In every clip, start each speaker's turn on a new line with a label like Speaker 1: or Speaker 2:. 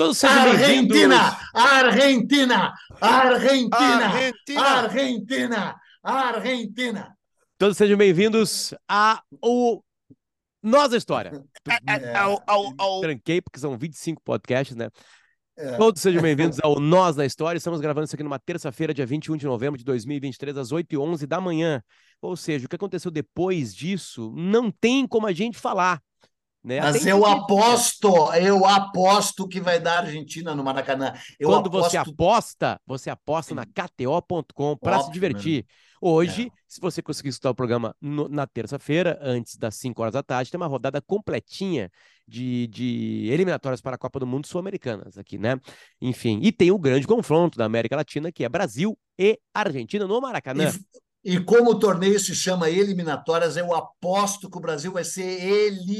Speaker 1: Todos sejam bem-vindos.
Speaker 2: Argentina! Argentina!
Speaker 3: Argentina!
Speaker 2: Argentina! Argentina!
Speaker 1: Todos sejam bem-vindos a o Nós da História.
Speaker 3: É, ao, ao, ao...
Speaker 1: Tranquei, porque são 25 podcasts, né?
Speaker 2: É.
Speaker 1: Todos sejam bem-vindos ao Nós da História. Estamos gravando isso aqui numa terça-feira, dia 21 de novembro de 2023, às 8h11 da manhã. Ou seja, o que aconteceu depois disso não tem como a gente falar. Né?
Speaker 2: Mas eu aposto, eu aposto que vai dar Argentina no Maracanã. Eu
Speaker 1: Quando
Speaker 2: aposto...
Speaker 1: você aposta, você aposta na KTO.com para se divertir. Hoje, se você conseguir escutar o programa no- na terça-feira, antes das 5 horas da tarde, tem uma rodada completinha de, de eliminatórias para a Copa do Mundo sul-americanas aqui, né? Enfim, e tem o grande confronto da América Latina, que é Brasil e Argentina no Maracanã.
Speaker 2: E, e como o torneio se chama eliminatórias, eu aposto que o Brasil vai ser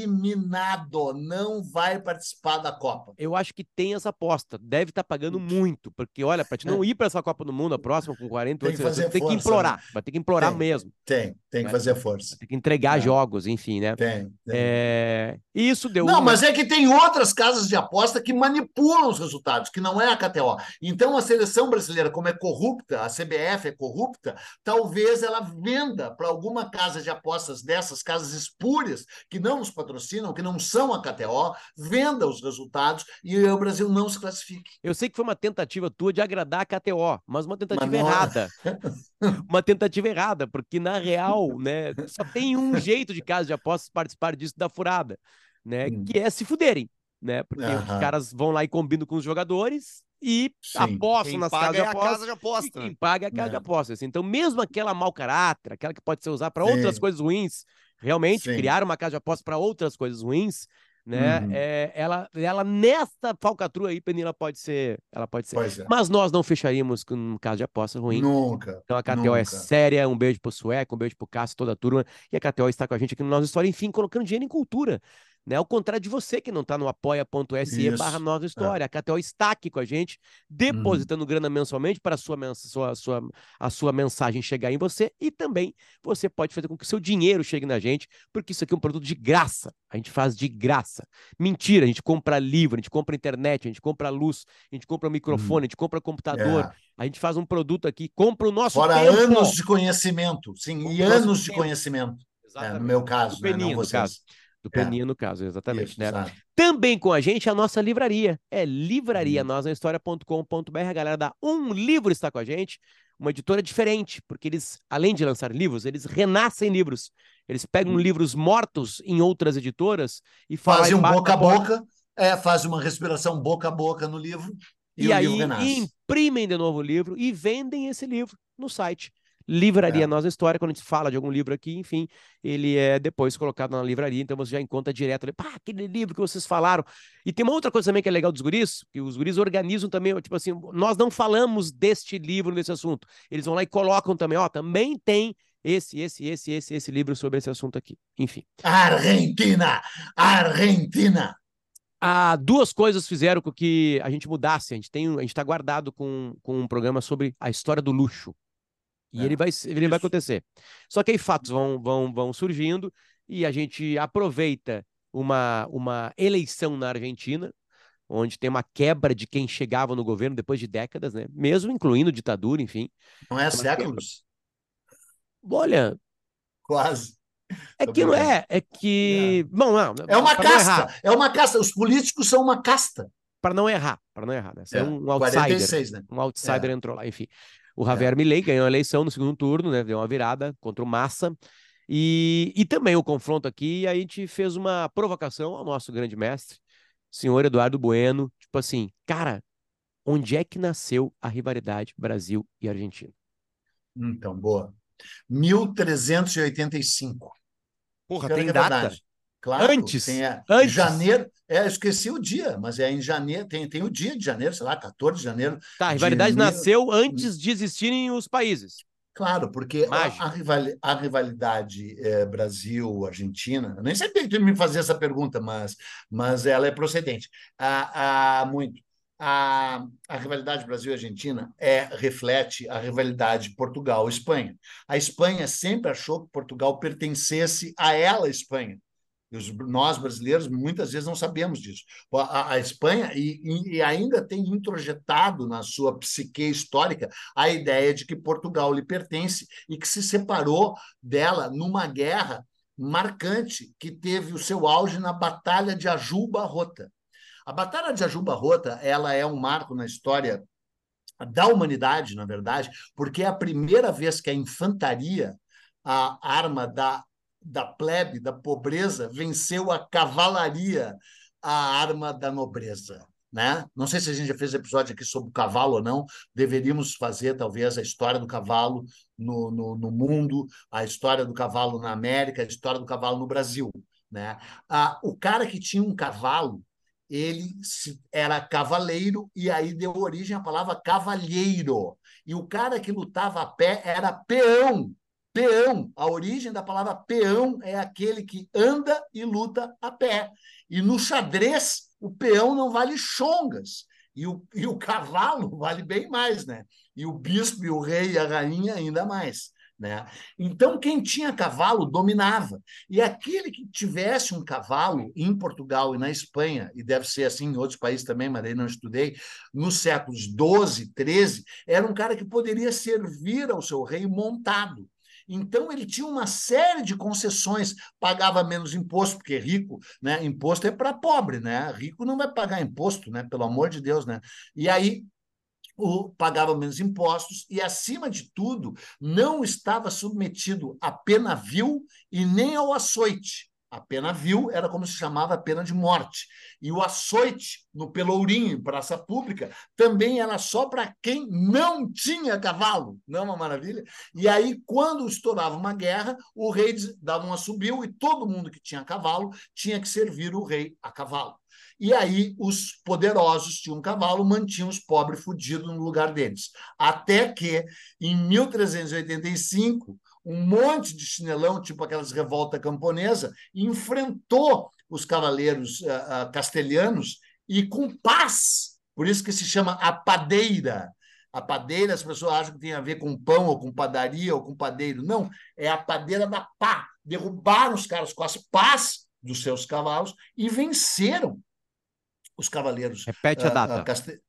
Speaker 2: eliminado, não vai participar da Copa.
Speaker 1: Eu acho que tem essa aposta. Deve estar pagando muito, porque olha, para te não ir para essa Copa do Mundo, a próxima com 48
Speaker 2: É. Tem que fazer
Speaker 1: tem que
Speaker 2: força,
Speaker 1: implorar.
Speaker 2: né?
Speaker 1: Vai ter que implorar
Speaker 2: Tem.
Speaker 1: mesmo.
Speaker 2: Tem, tem que
Speaker 1: Vai-
Speaker 2: fazer força.
Speaker 1: Ter que entregar
Speaker 2: É.
Speaker 1: jogos, enfim, né?
Speaker 2: Tem. tem.
Speaker 1: É, isso deu
Speaker 2: Não,
Speaker 1: uma-
Speaker 2: mas é que tem outras casas de aposta que manipulam os resultados, que não é a KTO. Então, a seleção brasileira, como é corrupta, a CBF é corrupta, talvez ela venda para alguma casa de apostas dessas casas espúrias, que não nos patrocinam, que não são a KTO, venda os resultados e o Brasil não se classifique.
Speaker 1: Eu sei que foi uma tentativa tua de agradar a KTO, mas uma tentativa
Speaker 2: Mas é.
Speaker 1: errada. uma tentativa errada, porque na real, né, só tem um jeito de casa de apostas participar disso da furada, né,
Speaker 2: Hum.
Speaker 1: que é se fuderem, né? Porque os
Speaker 2: Aham.
Speaker 1: caras vão lá e combinam com os jogadores e
Speaker 2: Sim.
Speaker 1: apostam
Speaker 3: Quem
Speaker 1: nas casas de
Speaker 3: é a
Speaker 1: apostas.
Speaker 3: casa de aposta.
Speaker 1: quem paga é a casa de
Speaker 2: É.
Speaker 1: apostas. Então, mesmo aquela mau caráter, aquela que pode ser usada para outras coisas ruins, realmente,
Speaker 2: Sim.
Speaker 1: criar uma casa de apostas para outras coisas ruins, né?
Speaker 2: Uhum.
Speaker 1: É, ela, ela, nessa falcatrua aí, Penila, pode ser. Ela pode ser.
Speaker 2: É.
Speaker 1: Mas nós não fecharíamos com um caso de aposta ruim.
Speaker 2: Nunca.
Speaker 1: Então a KTO é
Speaker 2: nunca.
Speaker 1: séria. Um beijo pro Sueco, um beijo pro Cássio, toda a turma. E a KTO está com a gente aqui no Nossa História, enfim, colocando dinheiro em cultura. Né? Ao contrário de você que não está no apoia.se barra Nossa História. A KTO está aqui com a gente, depositando grana mensalmente para a sua, sua, sua, a sua mensagem chegar em você. E também você pode fazer com que o seu dinheiro chegue na gente, porque isso aqui é um produto de graça. A gente faz de graça. Mentira, a gente compra livro, a gente compra internet, a gente compra luz, a gente compra microfone, a gente compra computador.
Speaker 2: É.
Speaker 1: A gente faz um produto aqui, compra o nosso
Speaker 2: Fora
Speaker 1: tempo.
Speaker 2: anos de conhecimento, sim, e
Speaker 1: O nosso
Speaker 2: anos de
Speaker 1: tempo.
Speaker 2: conhecimento. É,
Speaker 1: Exatamente.
Speaker 2: no meu caso, né?
Speaker 1: Peninha,
Speaker 2: não vocês.
Speaker 1: Do Peninha, no caso, exatamente.
Speaker 2: Isso,
Speaker 1: né?
Speaker 2: exato.
Speaker 1: Também com a gente a nossa livraria. É livraria
Speaker 2: Hum.
Speaker 1: nosahistoria.com.br. A galera da Um Livro está com a gente. Uma editora diferente, porque eles, além de lançar livros, eles renascem livros. Eles pegam
Speaker 2: Hum.
Speaker 1: livros mortos em outras editoras e fazem
Speaker 2: Fazem um boca a
Speaker 1: na
Speaker 2: boca, é, faz uma respiração boca a boca no livro e,
Speaker 1: E,
Speaker 2: o
Speaker 1: aí imprimem de novo o livro e vendem esse livro no site. Livraria
Speaker 2: É.
Speaker 1: Nossa História, quando a gente fala de algum livro aqui, enfim, ele é depois colocado na livraria, então você já encontra direto ali, pá, aquele livro que vocês falaram. E tem uma outra coisa também que é legal dos guris, que os guris organizam também, tipo assim, nós não falamos deste livro, desse assunto. Eles vão lá e colocam também, ó, também tem esse, esse, esse, esse, esse livro sobre esse assunto aqui. Enfim.
Speaker 2: Argentina! Argentina!
Speaker 1: Ah, duas coisas fizeram com que a gente mudasse. A gente tem, a gente está guardado com, com um programa sobre a história do luxo. E
Speaker 2: É,
Speaker 1: ele vai, ele vai
Speaker 2: isso.
Speaker 1: acontecer. Só que aí fatos vão, vão, vão surgindo e a gente aproveita uma, uma eleição na Argentina, onde tem uma quebra de quem chegava no governo depois de décadas, né? Mesmo incluindo ditadura, enfim.
Speaker 2: Não é
Speaker 1: Uma
Speaker 2: séculos?
Speaker 1: Olha,
Speaker 2: Quase.
Speaker 1: é
Speaker 2: Tô
Speaker 1: que não é, é que, bom, não,
Speaker 2: É uma casta, é uma casta. Os políticos são uma casta.
Speaker 1: para não errar, para não errar, né? Você é,
Speaker 2: É,
Speaker 1: um outsider.
Speaker 2: 46, né?
Speaker 1: um outsider
Speaker 2: É.
Speaker 1: entrou lá, enfim. O Javier Milei ganhou a eleição no segundo turno, né? Deu uma virada contra o Massa. E, e também o confronto aqui, a gente fez uma provocação ao nosso grande mestre, senhor Eduardo Bueno, tipo assim, cara, onde é que nasceu a rivalidade Brasil e Argentina?
Speaker 2: Então, boa. 1385.
Speaker 3: Porra, tem
Speaker 2: que é
Speaker 3: data?
Speaker 2: verdade. Claro,
Speaker 1: Antes,
Speaker 2: tem, é,
Speaker 1: antes.
Speaker 2: janeiro, é, eu esqueci o dia, mas é em janeiro, tem, tem o dia de janeiro, sei lá, 14 de janeiro.
Speaker 1: Tá, a
Speaker 2: De
Speaker 1: rivalidade nasceu antes de existirem os países.
Speaker 2: Claro, porque a, a rivali- a rivalidade é, Brasil-Argentina, nem sabia que tu me fazer essa pergunta, mas, mas ela é procedente. Há, há muito. A, a rivalidade Brasil-Argentina é, reflete a rivalidade Portugal-Espanha. A Espanha sempre achou que Portugal pertencesse a ela, Espanha. Nós, brasileiros, muitas vezes não sabemos disso. A, a Espanha, e, e, ainda tem introjetado na sua psique histórica a ideia de que Portugal lhe pertence e que se separou dela numa guerra marcante que teve o seu auge na Batalha de Ajuba Rota. A Batalha de Ajuba Rota ela é um marco na história da humanidade, na verdade, porque é a primeira vez que a infantaria, a arma da da plebe, da pobreza, venceu a cavalaria, a arma da nobreza. Né? Não sei se a gente já fez episódio aqui sobre o cavalo ou não. Deveríamos fazer, talvez, a história do cavalo no, no, no mundo, a história do cavalo na América, a história do cavalo no Brasil. Né? Ah, o cara que tinha um cavalo, ele era cavaleiro, e aí deu origem à palavra cavalheiro. E o cara que lutava a pé era peão. Peão, a origem da palavra peão é aquele que anda e luta a pé. E no xadrez, o peão não vale chongas. E o, e o cavalo vale bem mais, né? E o bispo, e o rei e a rainha ainda mais. Né? Então, quem tinha cavalo dominava. E aquele que tivesse um cavalo em Portugal e na Espanha, e deve ser assim em outros países também, mas aí não estudei, nos séculos 12, 13, era um cara que poderia servir ao seu rei montado. Então ele tinha uma série de concessões, pagava menos imposto, porque rico, né? Imposto é para pobre, né? Rico não vai pagar imposto, né? Pelo amor de Deus, né? E aí o, pagava menos impostos e, acima de tudo, não estava submetido a pena vil e nem ao açoite. A pena vil era como se chamava a pena de morte. E o açoite no Pelourinho, em praça pública, também era só para quem não tinha cavalo. Não é uma maravilha? E aí, quando estourava uma guerra, o rei dava um assobio e todo mundo que tinha cavalo tinha que servir o rei a cavalo. E aí os poderosos tinham cavalo, mantinham os pobres fudidos no lugar deles. Até que, em 1385, um monte de chinelão, tipo aquelas revolta camponesa, enfrentou os cavaleiros uh, uh, castelhanos e com paz. Por isso que se chama a padeira. A padeira, as pessoas acham que tem a ver com pão, ou com padaria, ou com padeiro. Não, é a padeira da pá. Derrubaram os caras com as pás dos seus cavalos e venceram os cavaleiros.
Speaker 1: Repete a data. Uh,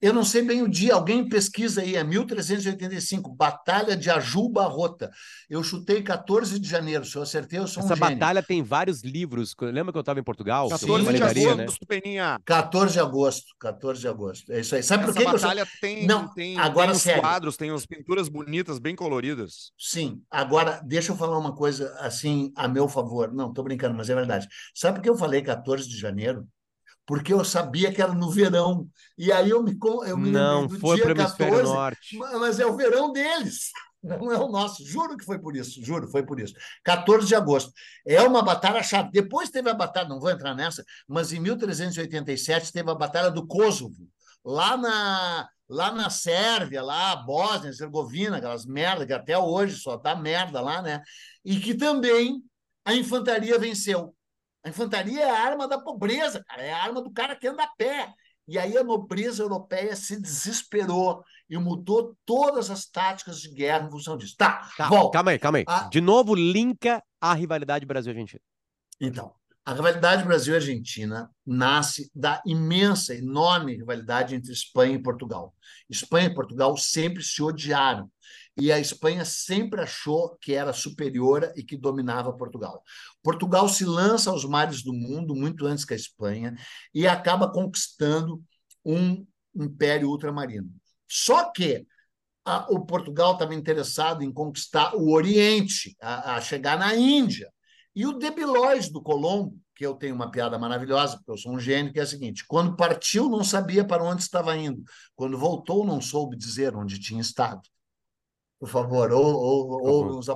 Speaker 2: eu não sei bem o dia, alguém pesquisa aí, é 1385, Batalha de Ajuba Rota. Eu chutei 14 de janeiro, se eu acertei, eu sou
Speaker 1: Essa
Speaker 2: um
Speaker 1: batalha tem vários livros. Lembra que eu estava em Portugal?
Speaker 3: 14 Sim, de agosto, né? Peninha.
Speaker 2: 14 de agosto, 14 de agosto. É isso aí. Sabe
Speaker 3: Essa
Speaker 2: por que
Speaker 3: batalha
Speaker 2: que eu...
Speaker 3: tem,
Speaker 2: não,
Speaker 3: tem,
Speaker 2: agora
Speaker 3: tem
Speaker 2: os sério.
Speaker 3: quadros, tem as pinturas bonitas, bem coloridas.
Speaker 2: Sim, agora deixa eu falar uma coisa assim a meu favor. Não, estou brincando, mas é verdade. Sabe por que eu falei 14 de janeiro? Porque eu sabia que era no verão. E aí eu me, eu me
Speaker 1: Não, foi para o hemisfério norte.
Speaker 2: Mas é o verão deles, não é o nosso. Juro que foi por isso, juro, foi por isso. 14 de agosto. É uma batalha chave. Depois teve a batalha, não vou entrar nessa, mas em 1387 teve a batalha do Kosovo, lá na lá na Sérvia, lá, Bósnia, Herzegovina, aquelas merdas que até hoje só dá merda lá, né? E que também a infantaria venceu. A infantaria é a arma da pobreza, cara, é a arma do cara que anda a pé. E aí a nobreza europeia se desesperou e mudou todas as táticas de guerra em função disso. Tá,
Speaker 1: tá volta. Calma aí, calma aí. A... De novo, linka a rivalidade Brasil-Argentina.
Speaker 2: Então, a rivalidade Brasil-Argentina nasce da imensa, enorme rivalidade entre Espanha e Portugal. Espanha e Portugal sempre se odiaram e a Espanha sempre achou que era superior e que dominava Portugal. Portugal se lança aos mares do mundo muito antes que a Espanha e acaba conquistando um império ultramarino. Só que a, o Portugal estava interessado em conquistar o Oriente, a, a chegar na Índia. E o debilóide do Colombo, que eu tenho uma piada maravilhosa, porque eu sou um gênio, que é a seguinte: quando partiu, não sabia para onde estava indo. Quando voltou, não soube dizer onde tinha estado por favor, ou, ou, ou nos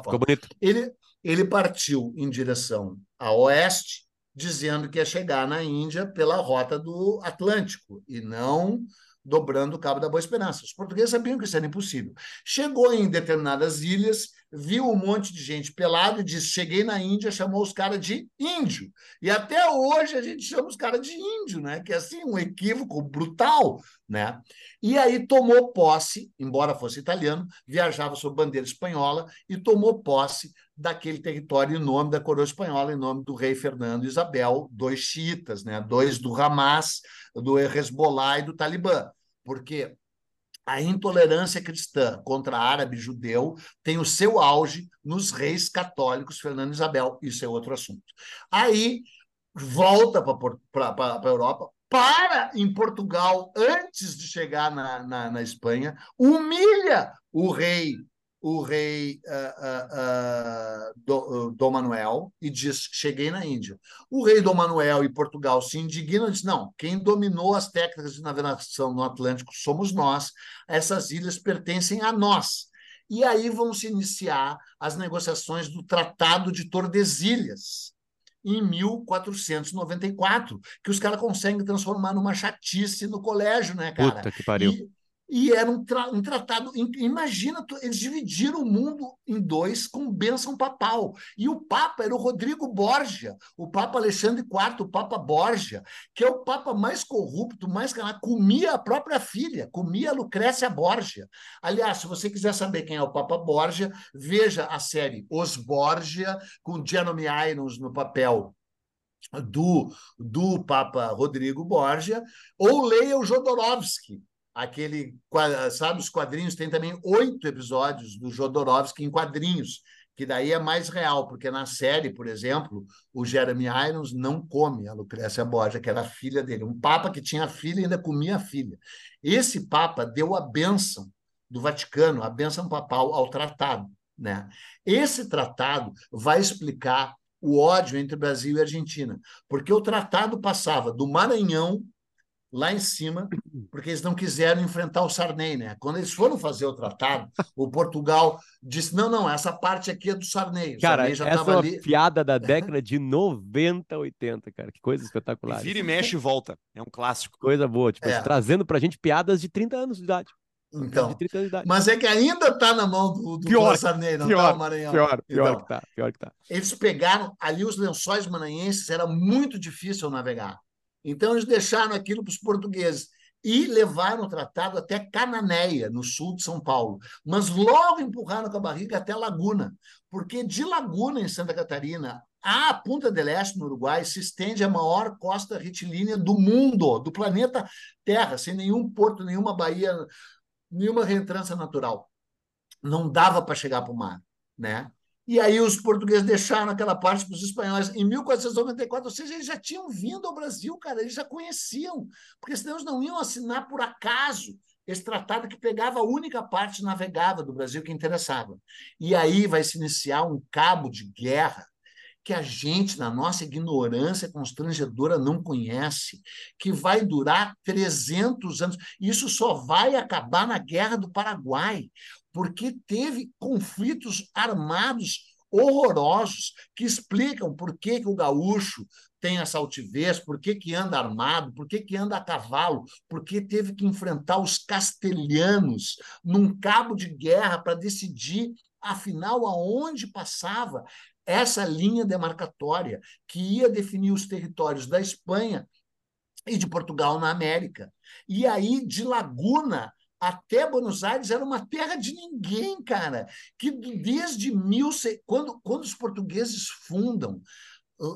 Speaker 2: Ele, ele partiu em direção a oeste, dizendo que ia chegar na Índia pela rota do Atlântico e não dobrando o Cabo da Boa Esperança. Os portugueses sabiam que isso era impossível. Chegou em determinadas ilhas, viu um monte de gente pelado e disse: Cheguei na Índia, chamou os caras de índio. E até hoje a gente chama os caras de índio, né? Que é assim, um equívoco brutal. Né? E aí tomou posse, embora fosse italiano, viajava sob bandeira espanhola e tomou posse daquele território em nome da coroa espanhola, em nome do rei Fernando e Isabel, dois xiitas, né? dois do Hamas, do Hezbollah e do Talibã. Porque a intolerância cristã contra árabe e judeu tem o seu auge nos reis católicos Fernando e Isabel. Isso é outro assunto. Aí volta para a Europa, para em Portugal antes de chegar na, na, na Espanha, humilha o rei o rei uh, uh, uh, Dom Manuel e diz: Cheguei na Índia. O rei Dom Manuel e Portugal se indignam e diz: Não, quem dominou as técnicas de navegação no Atlântico somos nós, essas ilhas pertencem a nós. E aí vão se iniciar as negociações do Tratado de Tordesilhas, em 1494, que os caras conseguem transformar numa chatice no colégio, né, cara?
Speaker 1: Puta que pariu.
Speaker 2: E, e era um, tra um tratado. Imagina, eles dividiram o mundo em dois com bênção papal. E o Papa era o Rodrigo Borgia, o Papa Alexandre IV, o Papa Borgia, que é o Papa mais corrupto, mais canal, comia a própria filha, comia a Lucrécia Borgia. Aliás, se você quiser saber quem é o Papa Borgia, veja a série Os Borgia, com Gianni Irons no papel do, do Papa Rodrigo Borgia, ou leia o Jodorowsky, aquele, sabe, os quadrinhos tem também oito episódios do Jodorowsky em quadrinhos, que daí é mais real, porque na série, por exemplo, o Jeremy Irons não come a Lucrécia Borgia, que era a filha dele. Um papa que tinha filha e ainda comia a filha. Esse papa deu a bênção do Vaticano, a bênção papal ao tratado. Né? Esse tratado vai explicar o ódio entre Brasil e Argentina, porque o tratado passava do Maranhão lá em cima, porque eles não quiseram enfrentar o Sarney, né? Quando eles foram fazer o tratado, o Portugal disse: não, não, essa parte aqui é do Sarney. O
Speaker 1: cara,
Speaker 2: Sarney já
Speaker 1: essa é uma
Speaker 2: ali...
Speaker 1: piada da década de 90, 80, cara. Que coisa espetacular.
Speaker 3: E vira e mexe e volta. É um clássico.
Speaker 1: Coisa boa, tipo, é. trazendo pra gente piadas de 30 anos de idade.
Speaker 2: Então, mas é que ainda está na mão do, do
Speaker 1: pior,
Speaker 2: Sarney, não
Speaker 1: pior,
Speaker 2: tá Maranhão.
Speaker 1: Pior, pior
Speaker 2: então,
Speaker 1: que tá, pior que tá.
Speaker 2: Eles pegaram ali os lençóis maranhenses, era muito difícil navegar. Então, eles deixaram aquilo para os portugueses e levaram o tratado até Cananéia, no sul de São Paulo. Mas logo empurraram com a barriga até Laguna, porque de Laguna, em Santa Catarina, a Punta del Este, no Uruguai, se estende a maior costa retilínea do mundo, do planeta Terra, sem nenhum porto, nenhuma baía, nenhuma reentrância natural. Não dava para chegar para o mar. Né? E aí os portugueses deixaram aquela parte para os espanhóis em 1494, ou seja, eles já tinham vindo ao Brasil, cara, eles já conheciam, porque senão eles não iam assinar por acaso esse tratado que pegava a única parte navegável do Brasil que interessava. E aí vai se iniciar um cabo de guerra que a gente, na nossa ignorância constrangedora, não conhece, que vai durar 300 anos. Isso só vai acabar na Guerra do Paraguai porque teve conflitos armados horrorosos que explicam por que, que o gaúcho tem essa altivez, por que, que anda armado, por que, que anda a cavalo, por que teve que enfrentar os castelhanos num cabo de guerra para decidir, afinal, aonde passava essa linha demarcatória que ia definir os territórios da Espanha e de Portugal na América. E aí, de Laguna até Buenos Aires era uma terra de ninguém, cara. Que desde mil quando, quando os portugueses fundam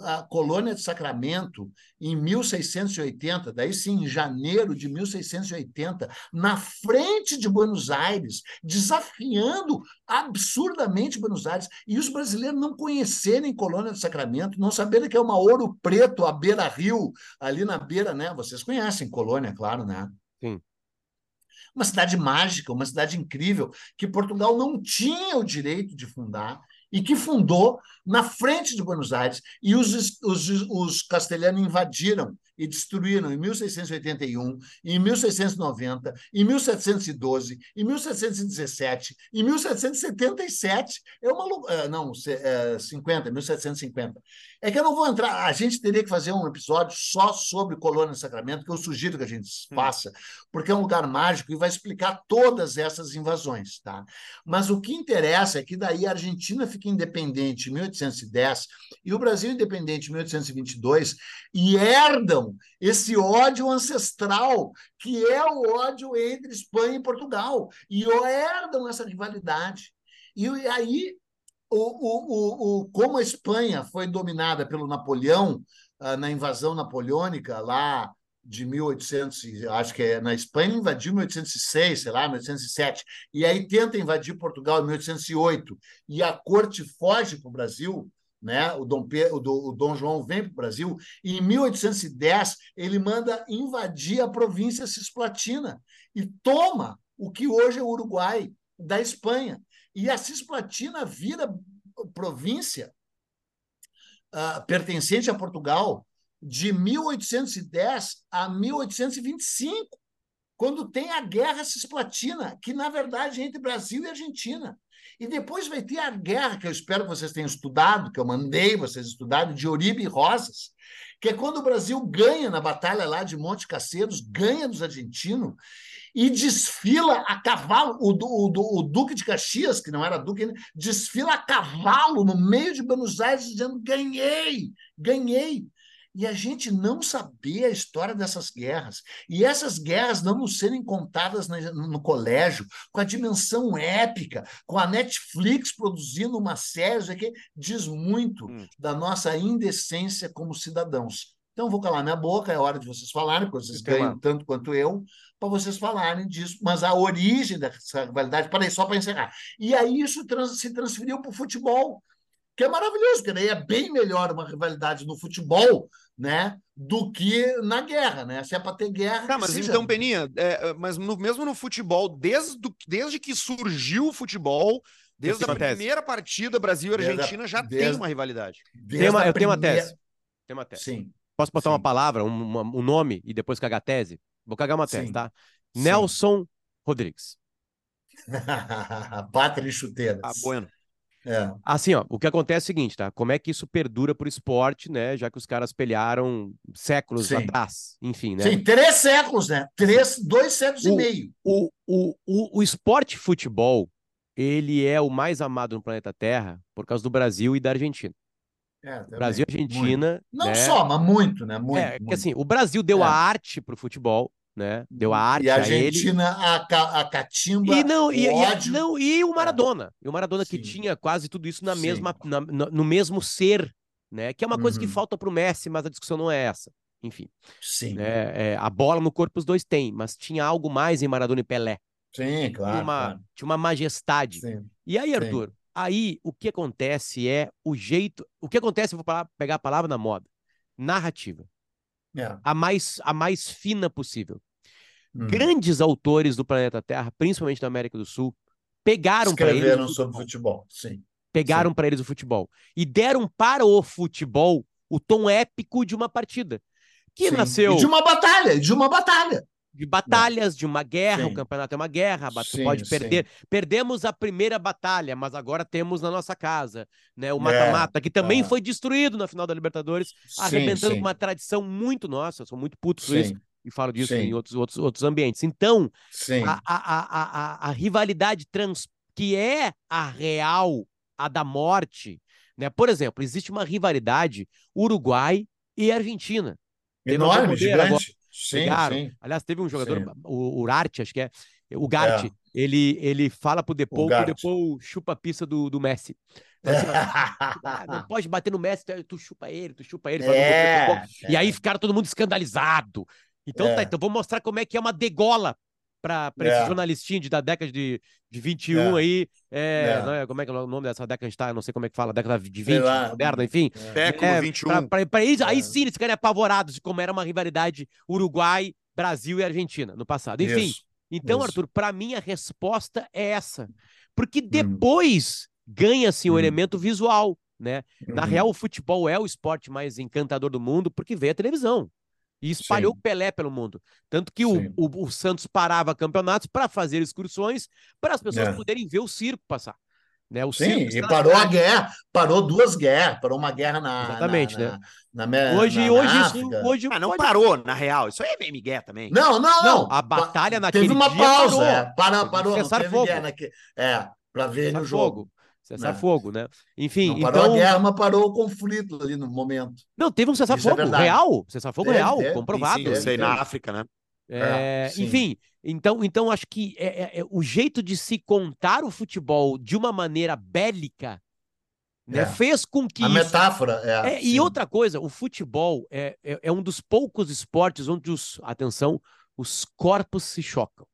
Speaker 2: a colônia de Sacramento em 1680, daí sim, em janeiro de 1680, na frente de Buenos Aires, desafiando absurdamente Buenos Aires, e os brasileiros não conhecerem colônia de Sacramento, não saberem que é uma ouro preto à beira-rio, ali na beira, né? Vocês conhecem colônia, claro, né?
Speaker 1: Sim
Speaker 2: uma cidade mágica, uma cidade incrível, que Portugal não tinha o direito de fundar e que fundou na frente de Buenos Aires, e os, os, os castelhanos invadiram e destruíram em 1681, em 1690, em 1712, em 1717, em 1777. É uma loucura. Não, 50, 1750. É que eu não vou entrar. A gente teria que fazer um episódio só sobre Colônia Sacramento, que eu sugiro que a gente hum. faça, porque é um lugar mágico e vai explicar todas essas invasões. Tá? Mas o que interessa é que daí a Argentina fica independente em 1810 e o Brasil independente em 1822 e herdam esse ódio ancestral, que é o ódio entre Espanha e Portugal, e herdam essa rivalidade. E aí, o, o, o, como a Espanha foi dominada pelo Napoleão uh, na invasão napoleônica lá de 1800, acho que é na Espanha, invadiu em 1806, sei lá, 1807, e aí tenta invadir Portugal em 1808, e a corte foge para o Brasil, né? O Dom, Pedro, o Dom João vem para o Brasil e em 1810 ele manda invadir a província cisplatina e toma o que hoje é o Uruguai da Espanha e a cisplatina vira província uh, pertencente a Portugal de 1810 a 1825, quando tem a Guerra Cisplatina, que na verdade é entre Brasil e Argentina. E depois vai ter a guerra, que eu espero que vocês tenham estudado, que eu mandei vocês estudarem, de Oribe e Rosas, que é quando o Brasil ganha na batalha lá de Monte Caceiros, ganha dos argentinos, e desfila a cavalo. O, o, o, Duque de Caxias, que não era Duque, desfila a cavalo no meio de Buenos Aires, dizendo: ganhei, ganhei e a gente não saber a história dessas guerras. E essas guerras não serem contadas no colégio, com a dimensão épica, com a Netflix produzindo uma série, que diz muito hum. da nossa indecência como cidadãos. Então, vou calar minha boca, é hora de vocês falarem, porque vocês ganham tanto quanto eu, para vocês falarem disso. Mas a origem dessa rivalidade, para só para encerrar. E aí isso trans, se transferiu para o futebol que é maravilhoso, porque daí é bem melhor uma rivalidade no futebol, né, do que na guerra, né? Se é para ter guerra.
Speaker 3: Tá, mas seja... então, Peninha, é, é, mas no, mesmo no futebol, desde, desde que surgiu o futebol, desde a primeira partida Brasil e Argentina, já desde, tem uma rivalidade.
Speaker 1: Tem uma, eu tenho uma tese. Tem uma tese. Sim. Posso botar Sim. uma palavra, um, um, nome e depois cagar a tese? Vou cagar uma tese, Sim. tá? Sim. Nelson Rodrigues.
Speaker 2: Pátria e chuteiras.
Speaker 3: Ah, bueno.
Speaker 1: É. Assim, ó, o que acontece é o seguinte, tá? Como é que isso perdura pro esporte, né? Já que os caras pelearam séculos Sim. atrás, enfim, né?
Speaker 2: Sim, três séculos, né? Três, dois séculos
Speaker 1: o,
Speaker 2: e meio.
Speaker 1: O, o, o, o esporte futebol, ele é o mais amado no planeta Terra por causa do Brasil e da Argentina. É, Brasil e Argentina.
Speaker 2: Muito. Não né? só, mas muito, né? Muito.
Speaker 1: É,
Speaker 2: muito.
Speaker 1: que assim, o Brasil deu é. a arte pro futebol, né? Deu a arte
Speaker 2: e a
Speaker 1: Argentina,
Speaker 2: a, a, a catimba,
Speaker 1: e não, e, ódio. E, não, e o Maradona. E o Maradona Sim. que tinha quase tudo isso na mesma, na, no mesmo ser, né? Que é uma coisa que uhum. falta para o Messi, mas a discussão não é essa. Enfim.
Speaker 2: Sim.
Speaker 1: É, é, a bola no corpo os dois têm, mas tinha algo mais em Maradona e Pelé.
Speaker 2: Sim, claro.
Speaker 1: Tinha uma,
Speaker 2: claro.
Speaker 1: Tinha uma majestade. Sim. E aí, Arthur, Sim. aí o que acontece é o jeito. O que acontece, eu vou pegar a palavra na moda. Narrativa.
Speaker 2: É.
Speaker 1: A, mais, a mais fina possível. Hum. Grandes autores do planeta Terra, principalmente da América do Sul, pegaram para eles.
Speaker 2: Escreveram sobre futebol, sim.
Speaker 1: Pegaram para eles o futebol. E deram para o futebol o tom épico de uma partida. Que sim. nasceu.
Speaker 2: E de uma batalha, de uma batalha
Speaker 1: de batalhas, de uma guerra, sim. o campeonato é uma guerra, sim, pode perder. Sim. Perdemos a primeira batalha, mas agora temos na nossa casa, né, o é, mata-mata, é, que também é. foi destruído na final da Libertadores, arrebentando uma tradição muito nossa, eu sou muito puto por isso, e falo disso em outros, outros, outros ambientes. Então, a, a, a, a, rivalidade trans, que é a real, a da morte, né? Por exemplo, existe uma rivalidade Uruguai e Argentina.
Speaker 2: Enorme, gigante. Sim,
Speaker 1: sim. Aliás, teve um jogador, sim. o Urarte, acho que é, o Gart, é. ele, ele fala pro Depou que o Depou chupa a pista do, do Messi. Então, assim, ah, não pode bater no Messi, tu chupa ele, tu chupa ele. É, é. E aí ficaram todo mundo escandalizado. Então é. tá, então vou mostrar como é que é uma degola para é. esse jornalistinho de, da década de, de 21 é. aí. É, é. como é que é o nome dessa década está? Eu não sei como é que fala, década de 20, moderna, enfim.
Speaker 3: Século é, 21.
Speaker 1: Pra, pra, eles, Aí sim eles ficarem apavorados de como era uma rivalidade Uruguai, Brasil e Argentina no passado. Enfim. Isso. Então, Isso. Arthur, para mim a resposta é essa. Porque hum. depois hum. ganha-se o hum. elemento visual, né? Hum. Na real, o futebol é o esporte mais encantador do mundo porque veio a televisão. E espalhou o Pelé pelo mundo. Tanto que o, o, o, Santos parava campeonatos para fazer excursões para as pessoas é. poderem ver o circo passar. Né? O
Speaker 2: Sim, e parou a guerra, parou duas guerras, parou uma guerra na.
Speaker 1: Exatamente,
Speaker 2: na,
Speaker 1: né? Na, na, hoje, na, hoje, isso, hoje.
Speaker 3: Ah, não pode... parou, na real. Isso aí é Miguel também.
Speaker 2: Não, não, não.
Speaker 1: A batalha naquele
Speaker 2: Teve uma
Speaker 1: dia
Speaker 2: pausa,
Speaker 1: parou.
Speaker 2: é. Para, parou,
Speaker 1: Cessar
Speaker 2: não
Speaker 1: fogo.
Speaker 2: Naque... É, para ver no jogo.
Speaker 1: Fogo. Cessar é. fogo, né? Enfim.
Speaker 2: Não parou
Speaker 1: então...
Speaker 2: a guerra, mas parou o conflito ali no momento.
Speaker 1: Não, teve um cessar-fogo é real. Cessar-fogo real,
Speaker 2: é,
Speaker 1: comprovado.
Speaker 3: Sim, eu sei, na África, né?
Speaker 1: É, enfim, então, então acho que é, é, o jeito de se contar o futebol de uma maneira bélica né,
Speaker 2: É.
Speaker 1: fez com que.
Speaker 2: A
Speaker 1: isso-
Speaker 2: metáfora é.
Speaker 1: É, e
Speaker 2: sim.
Speaker 1: outra coisa, o futebol é, é, é um dos poucos esportes onde os, atenção, os corpos se chocam.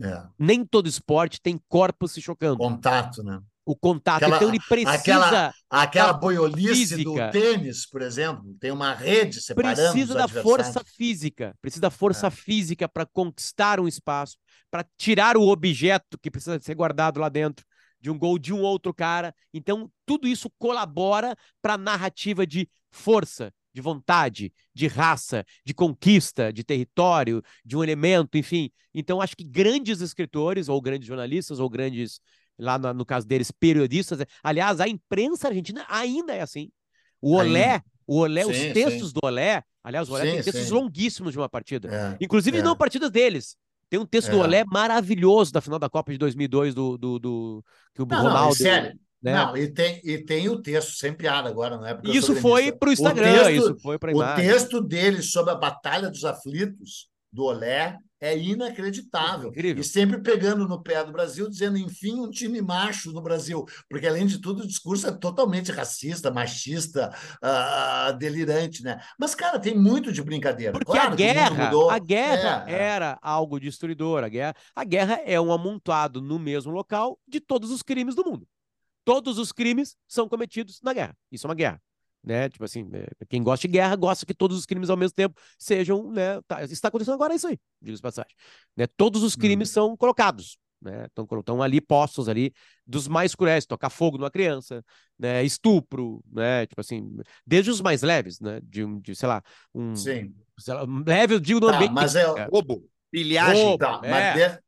Speaker 2: É,
Speaker 1: Nem todo esporte tem corpos se chocando.
Speaker 2: contato, né?
Speaker 1: O contato,
Speaker 2: Aquela-
Speaker 1: então ele precisa.
Speaker 2: aquela- Aquela boiolice
Speaker 1: física.
Speaker 2: do tênis, por exemplo, tem uma rede separando
Speaker 1: precisa da força física, precisa da força
Speaker 2: É.
Speaker 1: física para conquistar um espaço, para tirar o objeto que precisa ser guardado lá dentro de um gol de um outro cara. Então, tudo isso colabora para a narrativa de força, de vontade, de raça, de conquista, de território, de um elemento, enfim. Então, acho que grandes escritores, ou grandes jornalistas, ou grandes, lá no, no caso deles, periodistas. Aliás, a imprensa argentina ainda é assim. O Olé,
Speaker 2: Ainda.
Speaker 1: o Olé, os
Speaker 2: Sim,
Speaker 1: textos do Olé, aliás, o Olé
Speaker 2: Sim,
Speaker 1: tem textos
Speaker 2: sim.
Speaker 1: longuíssimos de uma partida.
Speaker 2: É,
Speaker 1: Inclusive,
Speaker 2: é.
Speaker 1: não partidas deles. Tem um texto do
Speaker 2: É.
Speaker 1: Olé maravilhoso da final da Copa de 2002 do, do, do que o
Speaker 2: Não, não,
Speaker 1: Ronaldo.
Speaker 2: e sério.
Speaker 1: né?
Speaker 2: Não, e tem, e tem o texto, sem piada agora, não é? Porque
Speaker 1: Isso foi para o Instagram,
Speaker 2: texto-
Speaker 1: isso foi para
Speaker 2: O texto dele sobre a Batalha dos Aflitos, do Olé, é inacreditável.
Speaker 1: Incrível.
Speaker 2: E sempre pegando no pé do Brasil, dizendo, enfim, um time macho no Brasil. Porque, além de tudo, o discurso é totalmente racista, machista, ah, delirante, né? Mas, cara, tem muito de brincadeira.
Speaker 1: Porque
Speaker 2: claro
Speaker 1: a guerra,
Speaker 2: mudou.
Speaker 1: a guerra
Speaker 2: É, é.
Speaker 1: era algo destruidor. A guerra, a guerra é um amontoado no mesmo local de todos os crimes do mundo. Todos os crimes são cometidos na guerra. Isso é uma guerra. Né? Tipo assim, é, quem gosta de guerra gosta que todos os crimes ao mesmo tempo sejam, né? Tá, está acontecendo agora é isso aí, diga-se passagem. Né? Todos os crimes são colocados, né? Estão, ali postos ali dos mais cruéis, tocar fogo numa criança, né? Estupro, né? Tipo assim, desde os mais leves, né? De, um- de sei lá, um
Speaker 2: Sim.
Speaker 1: sei lá, leve, eu digo
Speaker 2: Tá,
Speaker 1: ambiente.
Speaker 2: mas é,
Speaker 3: Roubo, pilhagem.
Speaker 1: Roubo.
Speaker 2: Tá,
Speaker 1: É.
Speaker 2: mas, de-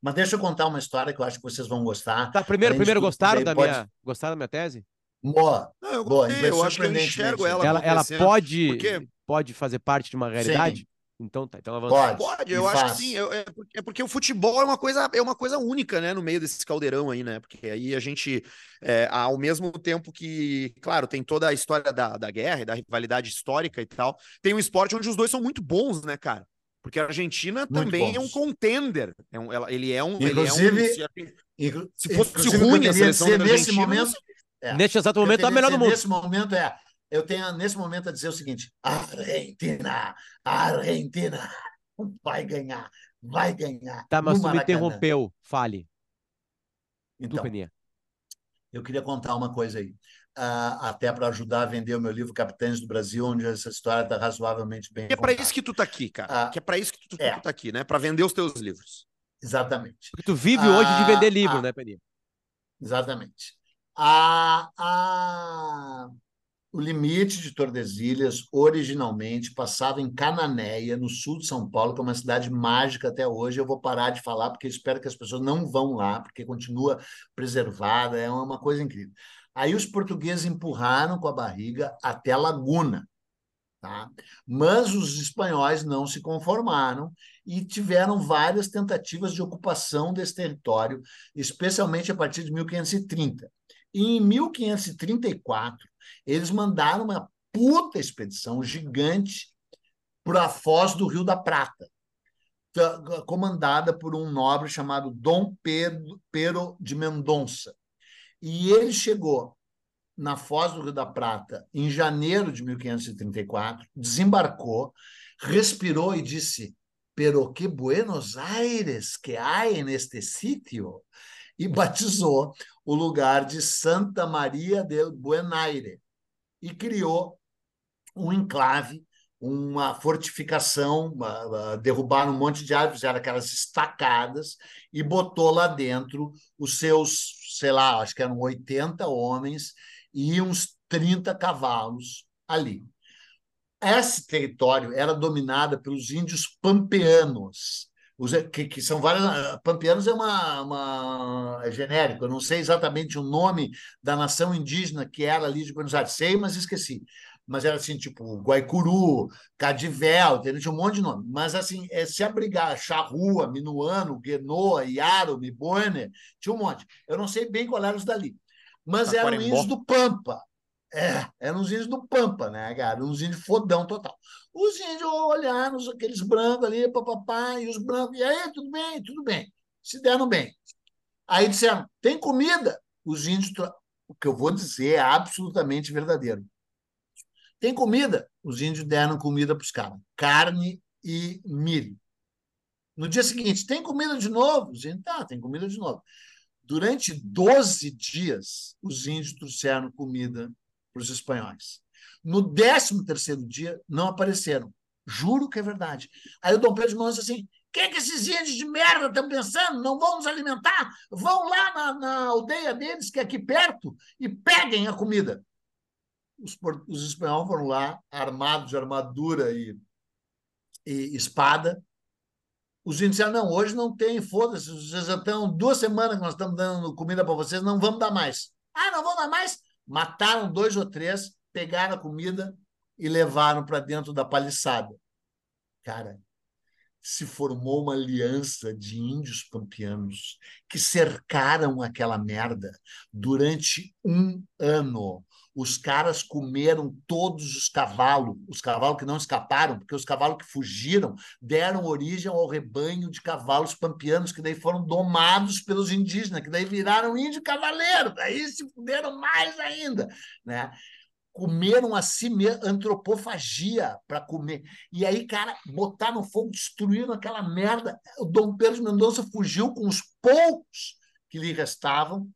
Speaker 2: mas deixa eu contar uma história que eu acho que vocês vão gostar.
Speaker 1: Tá, primeiro,
Speaker 2: Além
Speaker 1: primeiro
Speaker 2: tudo,
Speaker 1: gostaram da
Speaker 2: pode-
Speaker 1: minha, gostaram da minha tese?
Speaker 2: Boa.
Speaker 3: Não, eu
Speaker 2: Boa,
Speaker 3: gostei, eu acho que eu enxergo ela.
Speaker 1: Ela, ela pode,
Speaker 3: porque-
Speaker 1: pode fazer parte de uma realidade? Então tá, então avança.
Speaker 2: Pode.
Speaker 3: Pode,
Speaker 2: E
Speaker 3: eu acho
Speaker 2: faz.
Speaker 3: que sim. eu- é, porque, é porque o futebol é uma coisa, é uma coisa única, né, no meio desse caldeirão aí, né? Porque aí a gente, é, ao mesmo tempo que, claro, tem toda a história da, da guerra e da rivalidade histórica e tal, tem um esporte onde os dois são muito bons, né, cara? Porque a Argentina
Speaker 2: Muito
Speaker 3: também é um
Speaker 2: bons.
Speaker 3: contender. É um, ela- ele é um.
Speaker 2: Inclusive,
Speaker 3: ele é um,
Speaker 2: Inclu-
Speaker 3: Se fosse ruim a seleção da
Speaker 2: nesse momento, é,
Speaker 1: Neste exato momento, é a
Speaker 2: queria
Speaker 1: melhor do mundo.
Speaker 2: Nesse momento é, eu tenho nesse momento a dizer o seguinte: Argentina, Argentina vai ganhar, vai ganhar.
Speaker 1: Tá, mas tu me interrompeu. Fale. Tu,
Speaker 2: Então,
Speaker 1: Peninha.
Speaker 2: eu queria contar uma coisa aí, ah, até para ajudar a vender o meu livro Capitães do Brasil, onde essa história está razoavelmente bem.
Speaker 3: que é pra
Speaker 2: contada.
Speaker 3: isso que tu tá aqui, cara.
Speaker 2: Ah,
Speaker 3: que é pra isso que tu,
Speaker 2: é.
Speaker 3: tu tá aqui, né? Pra vender os teus livros.
Speaker 2: Exatamente.
Speaker 1: Porque tu vive hoje de vender
Speaker 2: Ah,
Speaker 1: livro,
Speaker 2: ah.
Speaker 1: né, Peninha?
Speaker 2: Exatamente. A, a, o limite de Tordesilhas, originalmente, passava em Cananéia, no sul de São Paulo, que é uma cidade mágica até hoje. Eu vou parar de falar, porque espero que as pessoas não vão lá, porque continua preservada, é uma coisa incrível. Aí os portugueses empurraram com a barriga até Laguna. Tá? Mas os espanhóis não se conformaram e tiveram várias tentativas de ocupação desse território, especialmente a partir de 1530. E em 1534, eles mandaram uma puta expedição gigante para a foz do Rio da Prata, ta- comandada por um nobre chamado Dom Pedro, Pero de Mendonça. E ele chegou na Foz do Rio da Prata em janeiro de 1534, desembarcou, respirou e disse: Pero que Buenos Aires que há neste sítio? E batizou o lugar de Santa Maria del Buen Aire e criou um enclave, uma fortificação, derrubaram um monte de árvores, eram aquelas estacadas, e botou lá dentro os seus, sei lá, acho que eram 80 homens e uns 30 cavalos ali. esse território era dominado pelos índios pampeanos, os, que, que, são vários. Pampeanos é uma, uma é genérico, eu não sei exatamente o nome da nação indígena que era ali de Buenos Aires, sei, mas esqueci. Mas era assim, tipo Guaicuru, Cadivel, tinha um monte de nome. Mas assim, é, se abrigar Charrua, Minuano, Guenoa, Iaro, Miboine, tinha um monte. Eu não sei bem qual era os dali. Mas eram índios do Pampa. É, eram os índios do Pampa, né, cara? Uns índios fodão total. Os índios olharam aqueles brancos ali, papapá, e os brancos, e aí, tudo bem, tudo bem. Se deram bem. Aí disseram: tem comida? Os índios. O que eu vou dizer é absolutamente verdadeiro. Tem comida? Os índios deram comida para os caras: carne e milho. No dia seguinte, tem comida de novo? Os índios, tá, tem comida de novo. Durante 12 dias, os índios trouxeram comida para os espanhóis. No 13 terceiro dia, não apareceram. Juro que é verdade. Aí o Dom Pedro Mãos assim, o que, que esses índios de merda estão pensando? Não vão nos alimentar? Vão lá na, na, aldeia deles, que é aqui perto, e peguem a comida. Os, os espanhóis foram lá, armados de armadura e, e espada. Os índios disseram, não, hoje não tem, foda-se, vocês já estão duas semanas que nós estamos dando comida para vocês, não vamos dar mais. Ah, não vão dar mais? Mataram dois ou três, pegaram a comida e levaram para dentro da paliçada. Cara, se formou uma aliança de índios pampianos que cercaram aquela merda durante um ano os caras comeram todos os cavalos, os cavalos que não escaparam, porque os cavalos que fugiram deram origem ao rebanho de cavalos pampianos, que daí foram domados pelos indígenas, que daí viraram índio cavaleiro, daí se fuderam mais ainda, né? Comeram a si mesmo, antropofagia para comer. E aí, cara, botaram no fogo, destruíram aquela merda. O Dom Pedro Mendonça fugiu com os poucos que lhe restavam,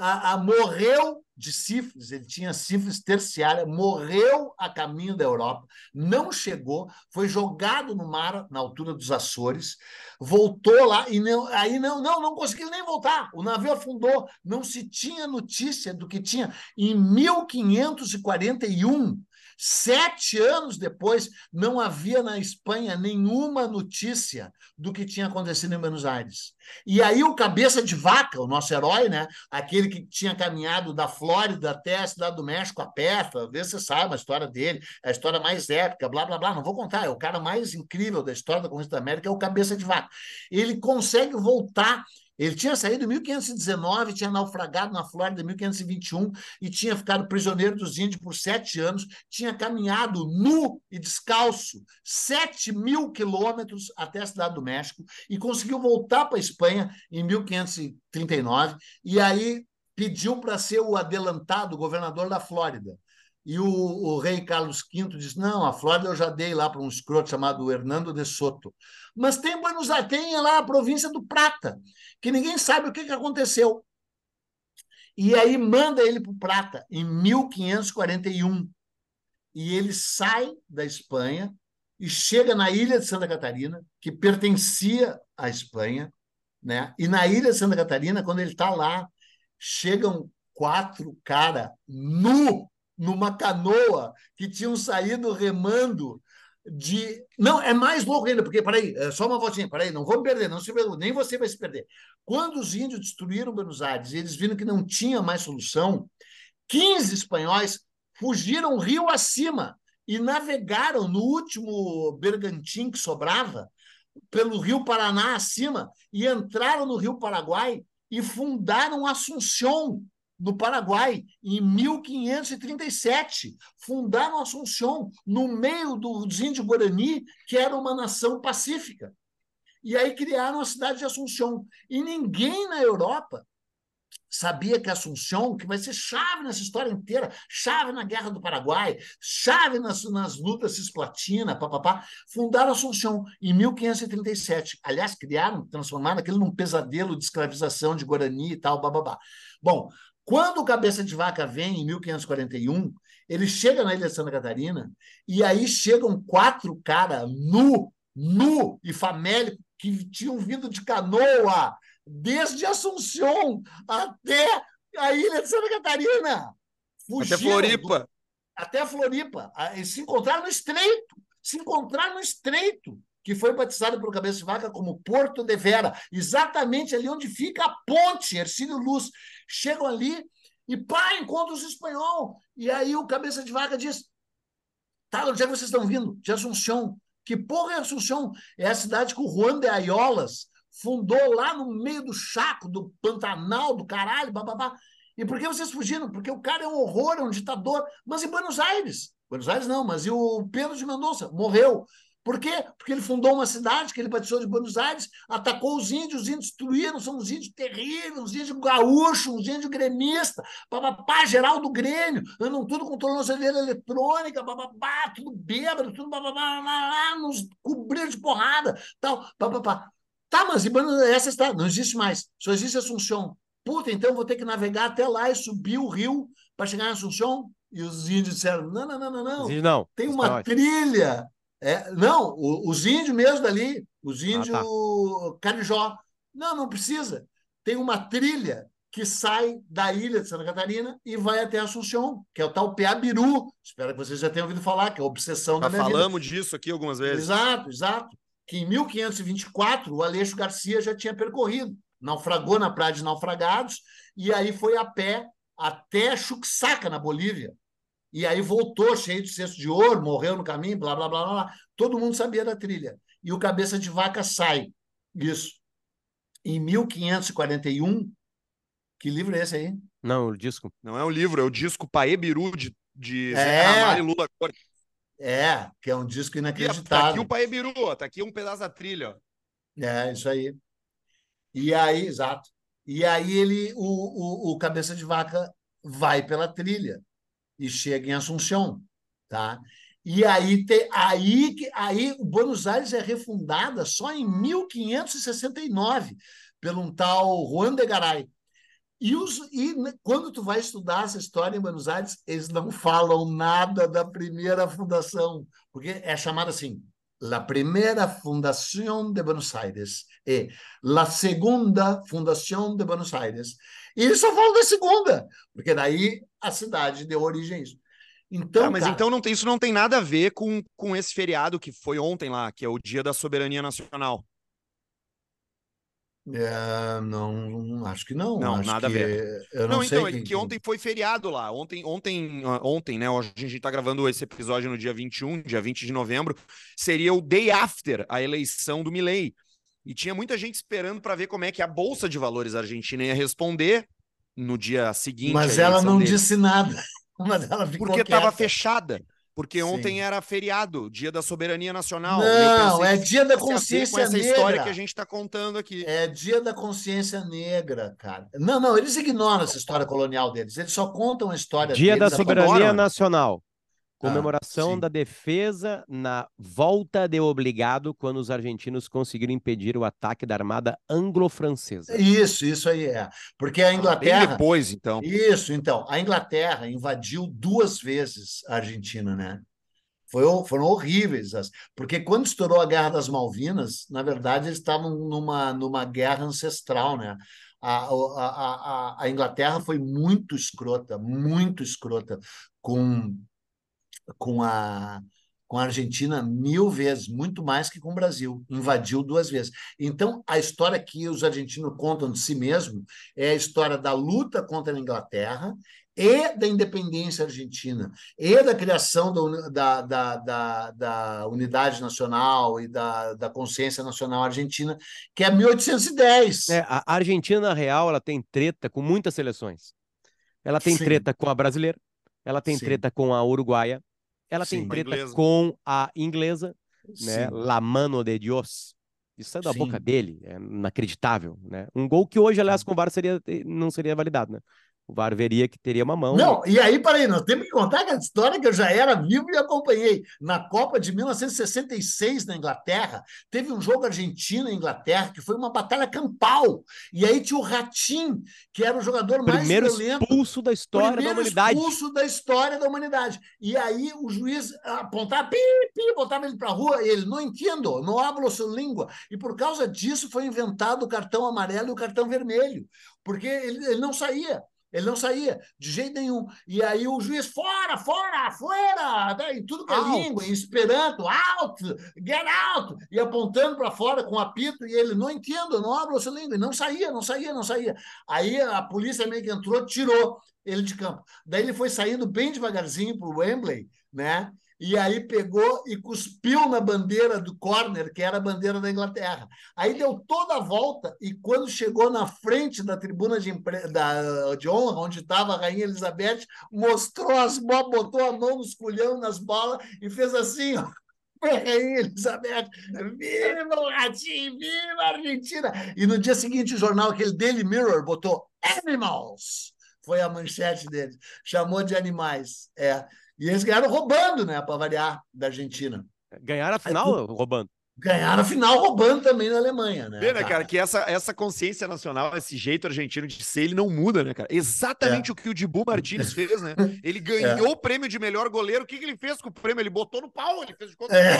Speaker 2: a, a, morreu de sífilis, ele tinha sífilis terciária, morreu a caminho da Europa, não chegou, foi jogado no mar na altura dos Açores, voltou lá e não, aí não, não, não conseguiu nem voltar. O navio afundou, não se tinha notícia do que tinha. Em 1541, Sete anos depois, não havia na Espanha nenhuma notícia do que tinha acontecido em Buenos Aires. E aí o cabeça de vaca, o nosso herói, né? Aquele que tinha caminhado da Flórida até a cidade do México a pé, talvez você saiba a história dele, a história mais épica, blá blá blá. Não vou contar, é o cara mais incrível da história da Conquista da América, é o cabeça de vaca. Ele consegue voltar ele tinha saído em 1519, tinha naufragado na Flórida em 1521 e tinha ficado prisioneiro dos índios por sete anos, tinha caminhado nu e descalço sete mil quilômetros até a cidade do México e conseguiu voltar para a Espanha em 1539 e aí pediu para ser o adelantado governador da Flórida. E o, o, rei Carlos V disse: Não, a Flórida eu já dei lá para um escroto chamado Hernando de Soto. Mas tem Buenos Aires, tem lá a província do Prata, que ninguém sabe o que, que aconteceu. E aí manda ele para o Prata, em 1541. E ele sai da Espanha e chega na ilha de Santa Catarina, que pertencia à Espanha. Né? E na ilha de Santa Catarina, quando ele está lá, chegam quatro caras nu numa canoa que tinham saído remando de. Não, é mais louco ainda, porque, peraí, é só uma voltinha, peraí, não vou me perder, não se nem você vai se perder. Quando os índios destruíram Buenos Aires e eles viram que não tinha mais solução, 15 espanhóis fugiram rio acima e navegaram no último bergantim que sobrava, pelo rio Paraná acima, e entraram no rio Paraguai e fundaram Assunção, no Paraguai, em 1537. Fundaram Assunção, no meio dos índios Guarani, que era uma nação pacífica. E aí criaram a cidade de Assunção. E ninguém na Europa sabia que Assunção, que vai ser chave nessa história inteira, chave na Guerra do Paraguai, chave nas, nas lutas cisplatina, papapá, fundaram Assunção em 1537. Aliás, criaram, transformaram aquilo num pesadelo de escravização de Guarani e tal, bababá. Bom, quando o Cabeça de Vaca vem, em 1541, ele chega na ilha de Santa Catarina e aí chegam quatro caras nu, nu e famélicos que tinham vindo de canoa desde Assunção até a ilha de Santa Catarina.
Speaker 3: Fugiram até Floripa.
Speaker 2: Do, até Floripa. Eles se encontraram no Estreito, se encontraram no Estreito, que foi batizado pelo Cabeça de Vaca como Porto de Vera, exatamente ali onde fica a ponte, Ercílio Luz. Chegam ali e pá, encontram os espanhol. E aí o Cabeça de Vaca diz: Tá, onde é que vocês estão vindo? De Assunção. Que porra é Assunção? É a cidade que o Juan de Aiolas fundou lá no meio do Chaco, do Pantanal, do caralho, bababá. E por que vocês fugiram? Porque o cara é um horror, é um ditador. Mas em Buenos Aires, Buenos Aires não, mas e o Pedro de Mendonça? Morreu. Por quê? Porque ele fundou uma cidade que ele batizou de Buenos Aires, atacou os índios, os índios destruíram, são uns índios terríveis, uns índios gaúchos, uns índios gremistas, papapá, geral do Grêmio, andam tudo com tornozeleira eletrônica, papapá, tudo bêbado, tudo papapá, nos cobriram de porrada, tal, papapá. Tá, mas essa está, não existe mais, só existe Assunção. Puta, então vou ter que navegar até lá e subir o rio para chegar em Assunção? E os índios disseram: não, não, não, não, não.
Speaker 1: não.
Speaker 2: Tem uma trilha é, não, os índios mesmo dali, os índios ah, tá. Carijó. Não, não precisa. Tem uma trilha que sai da ilha de Santa Catarina e vai até Assunção, que é o tal Peabiru. Espero que vocês já tenham ouvido falar, que é a obsessão já da minha
Speaker 3: falamos
Speaker 2: vida.
Speaker 3: disso aqui algumas vezes.
Speaker 2: Exato, exato. Que em 1524 o Aleixo Garcia já tinha percorrido. Naufragou na Praia de Naufragados e aí foi a pé até Chuxaca, na Bolívia. E aí voltou cheio de cesto de ouro, morreu no caminho, blá, blá, blá, blá. Todo mundo sabia da trilha. E o Cabeça de Vaca sai. Isso. Em 1541. Que livro é esse aí?
Speaker 1: Não, o disco.
Speaker 3: Não é um livro, é o disco Paebiru de, de Zé é. Ramalho e Lula Corte.
Speaker 2: É, que é um disco inacreditável. Tá
Speaker 3: aqui o Paebiru, tá aqui um pedaço da trilha.
Speaker 2: É, isso aí. E aí, exato. E aí ele, o, o, o Cabeça de Vaca vai pela trilha e chega em Assunção, tá? E aí, te, aí, aí Buenos Aires é refundada só em 1569 pelo um tal Juan de Garay. E, os, e quando tu vai estudar essa história em Buenos Aires, eles não falam nada da primeira fundação, porque é chamada assim, la primeira fundação de Buenos Aires e la segunda fundação de Buenos Aires. E eles só falam da segunda, porque daí a cidade deu origem a isso. Então,
Speaker 3: ah, mas cara... então não tem, isso não tem nada a ver com, com esse feriado que foi ontem lá, que é o Dia da Soberania Nacional.
Speaker 2: É, não, acho que não.
Speaker 3: Não,
Speaker 2: acho
Speaker 3: nada
Speaker 2: que...
Speaker 3: a ver.
Speaker 2: Eu não, não
Speaker 3: então,
Speaker 2: é
Speaker 3: que ontem foi feriado lá. Ontem, ontem, ah, ontem, né? Hoje a gente está gravando esse episódio no dia 21, dia 20 de novembro. Seria o day after a eleição do Milley. E tinha muita gente esperando para ver como é que a Bolsa de Valores argentina ia responder no dia seguinte.
Speaker 2: Mas ela não dele. disse nada. Mas ela ficou
Speaker 3: Porque estava fechada. Porque ontem Sim. era feriado, dia da soberania nacional.
Speaker 2: Não, é dia da consciência com essa
Speaker 3: negra. história que a gente está contando aqui.
Speaker 2: É dia da consciência negra, cara. Não, não, eles ignoram essa história colonial deles. Eles só contam a história
Speaker 1: Dia
Speaker 2: deles,
Speaker 1: da soberania nacional. Comemoração ah, da defesa na volta de obrigado quando os argentinos conseguiram impedir o ataque da armada anglo-francesa.
Speaker 2: Isso, isso aí é. Porque a Inglaterra.
Speaker 3: Bem depois, então.
Speaker 2: Isso, então. A Inglaterra invadiu duas vezes a Argentina, né? Foi, foram horríveis. Porque quando estourou a Guerra das Malvinas, na verdade, eles estavam numa, numa guerra ancestral, né? A, a, a, a Inglaterra foi muito escrota, muito escrota com com a com a Argentina mil vezes, muito mais que com o Brasil. Invadiu duas vezes. Então, a história que os argentinos contam de si mesmo é a história da luta contra a Inglaterra e da independência argentina, e da criação da, da, da, da unidade nacional e da, da consciência nacional argentina, que é 1810.
Speaker 1: É, a Argentina, real, ela tem treta com muitas seleções. Ela tem Sim. treta com a brasileira, ela tem Sim. treta com a uruguaia, ela Sim, tem treta com a inglesa, né? La mano de Dios. Isso é da Sim. boca dele, é inacreditável, né? Um gol que hoje, aliás, com o VAR seria, não seria validado, né? O VAR veria que teria uma mão.
Speaker 2: Não, e aí, peraí, nós temos que contar aquela história que eu já era vivo e acompanhei. Na Copa de 1966, na Inglaterra, teve um jogo Argentina e Inglaterra, que foi uma batalha campal. E aí tinha o Ratim, que era o jogador mais
Speaker 1: primeiro violento. expulso da história
Speaker 2: primeiro
Speaker 1: da humanidade.
Speaker 2: expulso da história da humanidade. E aí o juiz apontava, pi, pi, botava ele para a rua, e ele, não entendo, não hablo sua língua. E por causa disso foi inventado o cartão amarelo e o cartão vermelho, porque ele, ele não saía. Ele não saía, de jeito nenhum. E aí o juiz, fora, fora, fora, né? em tudo que é
Speaker 1: Out.
Speaker 2: língua, em esperanto, out, get out, e apontando para fora com apito, e ele, não entendo, não abro essa língua, e não saía, não saía, não saía. Aí a polícia meio que entrou, tirou ele de campo. Daí ele foi saindo bem devagarzinho para o Wembley, né? E aí pegou e cuspiu na bandeira do corner, que era a bandeira da Inglaterra. Aí deu toda a volta e quando chegou na frente da tribuna de, impre... da, de honra, onde estava a Rainha Elizabeth, mostrou as bolas, botou a mão no esculhão nas bolas e fez assim, ó. Rainha Elizabeth, viva o Ratinho, viva a Argentina! E no dia seguinte, o jornal, aquele Daily Mirror, botou Animals! Foi a manchete dele. Chamou de animais. É. E eles ganharam roubando, né? Para variar, da Argentina.
Speaker 1: Ganharam a final roubando.
Speaker 2: Ganharam a final roubando também na Alemanha, né?
Speaker 3: Vê, né, cara, que essa, essa consciência nacional, esse jeito argentino de ser, ele não muda, né, cara? Exatamente
Speaker 2: É.
Speaker 3: o que o Dibu Martins fez, né? Ele ganhou o prêmio de melhor goleiro. O que, que ele fez com o prêmio? Ele botou no pau, ele fez de conta
Speaker 2: É.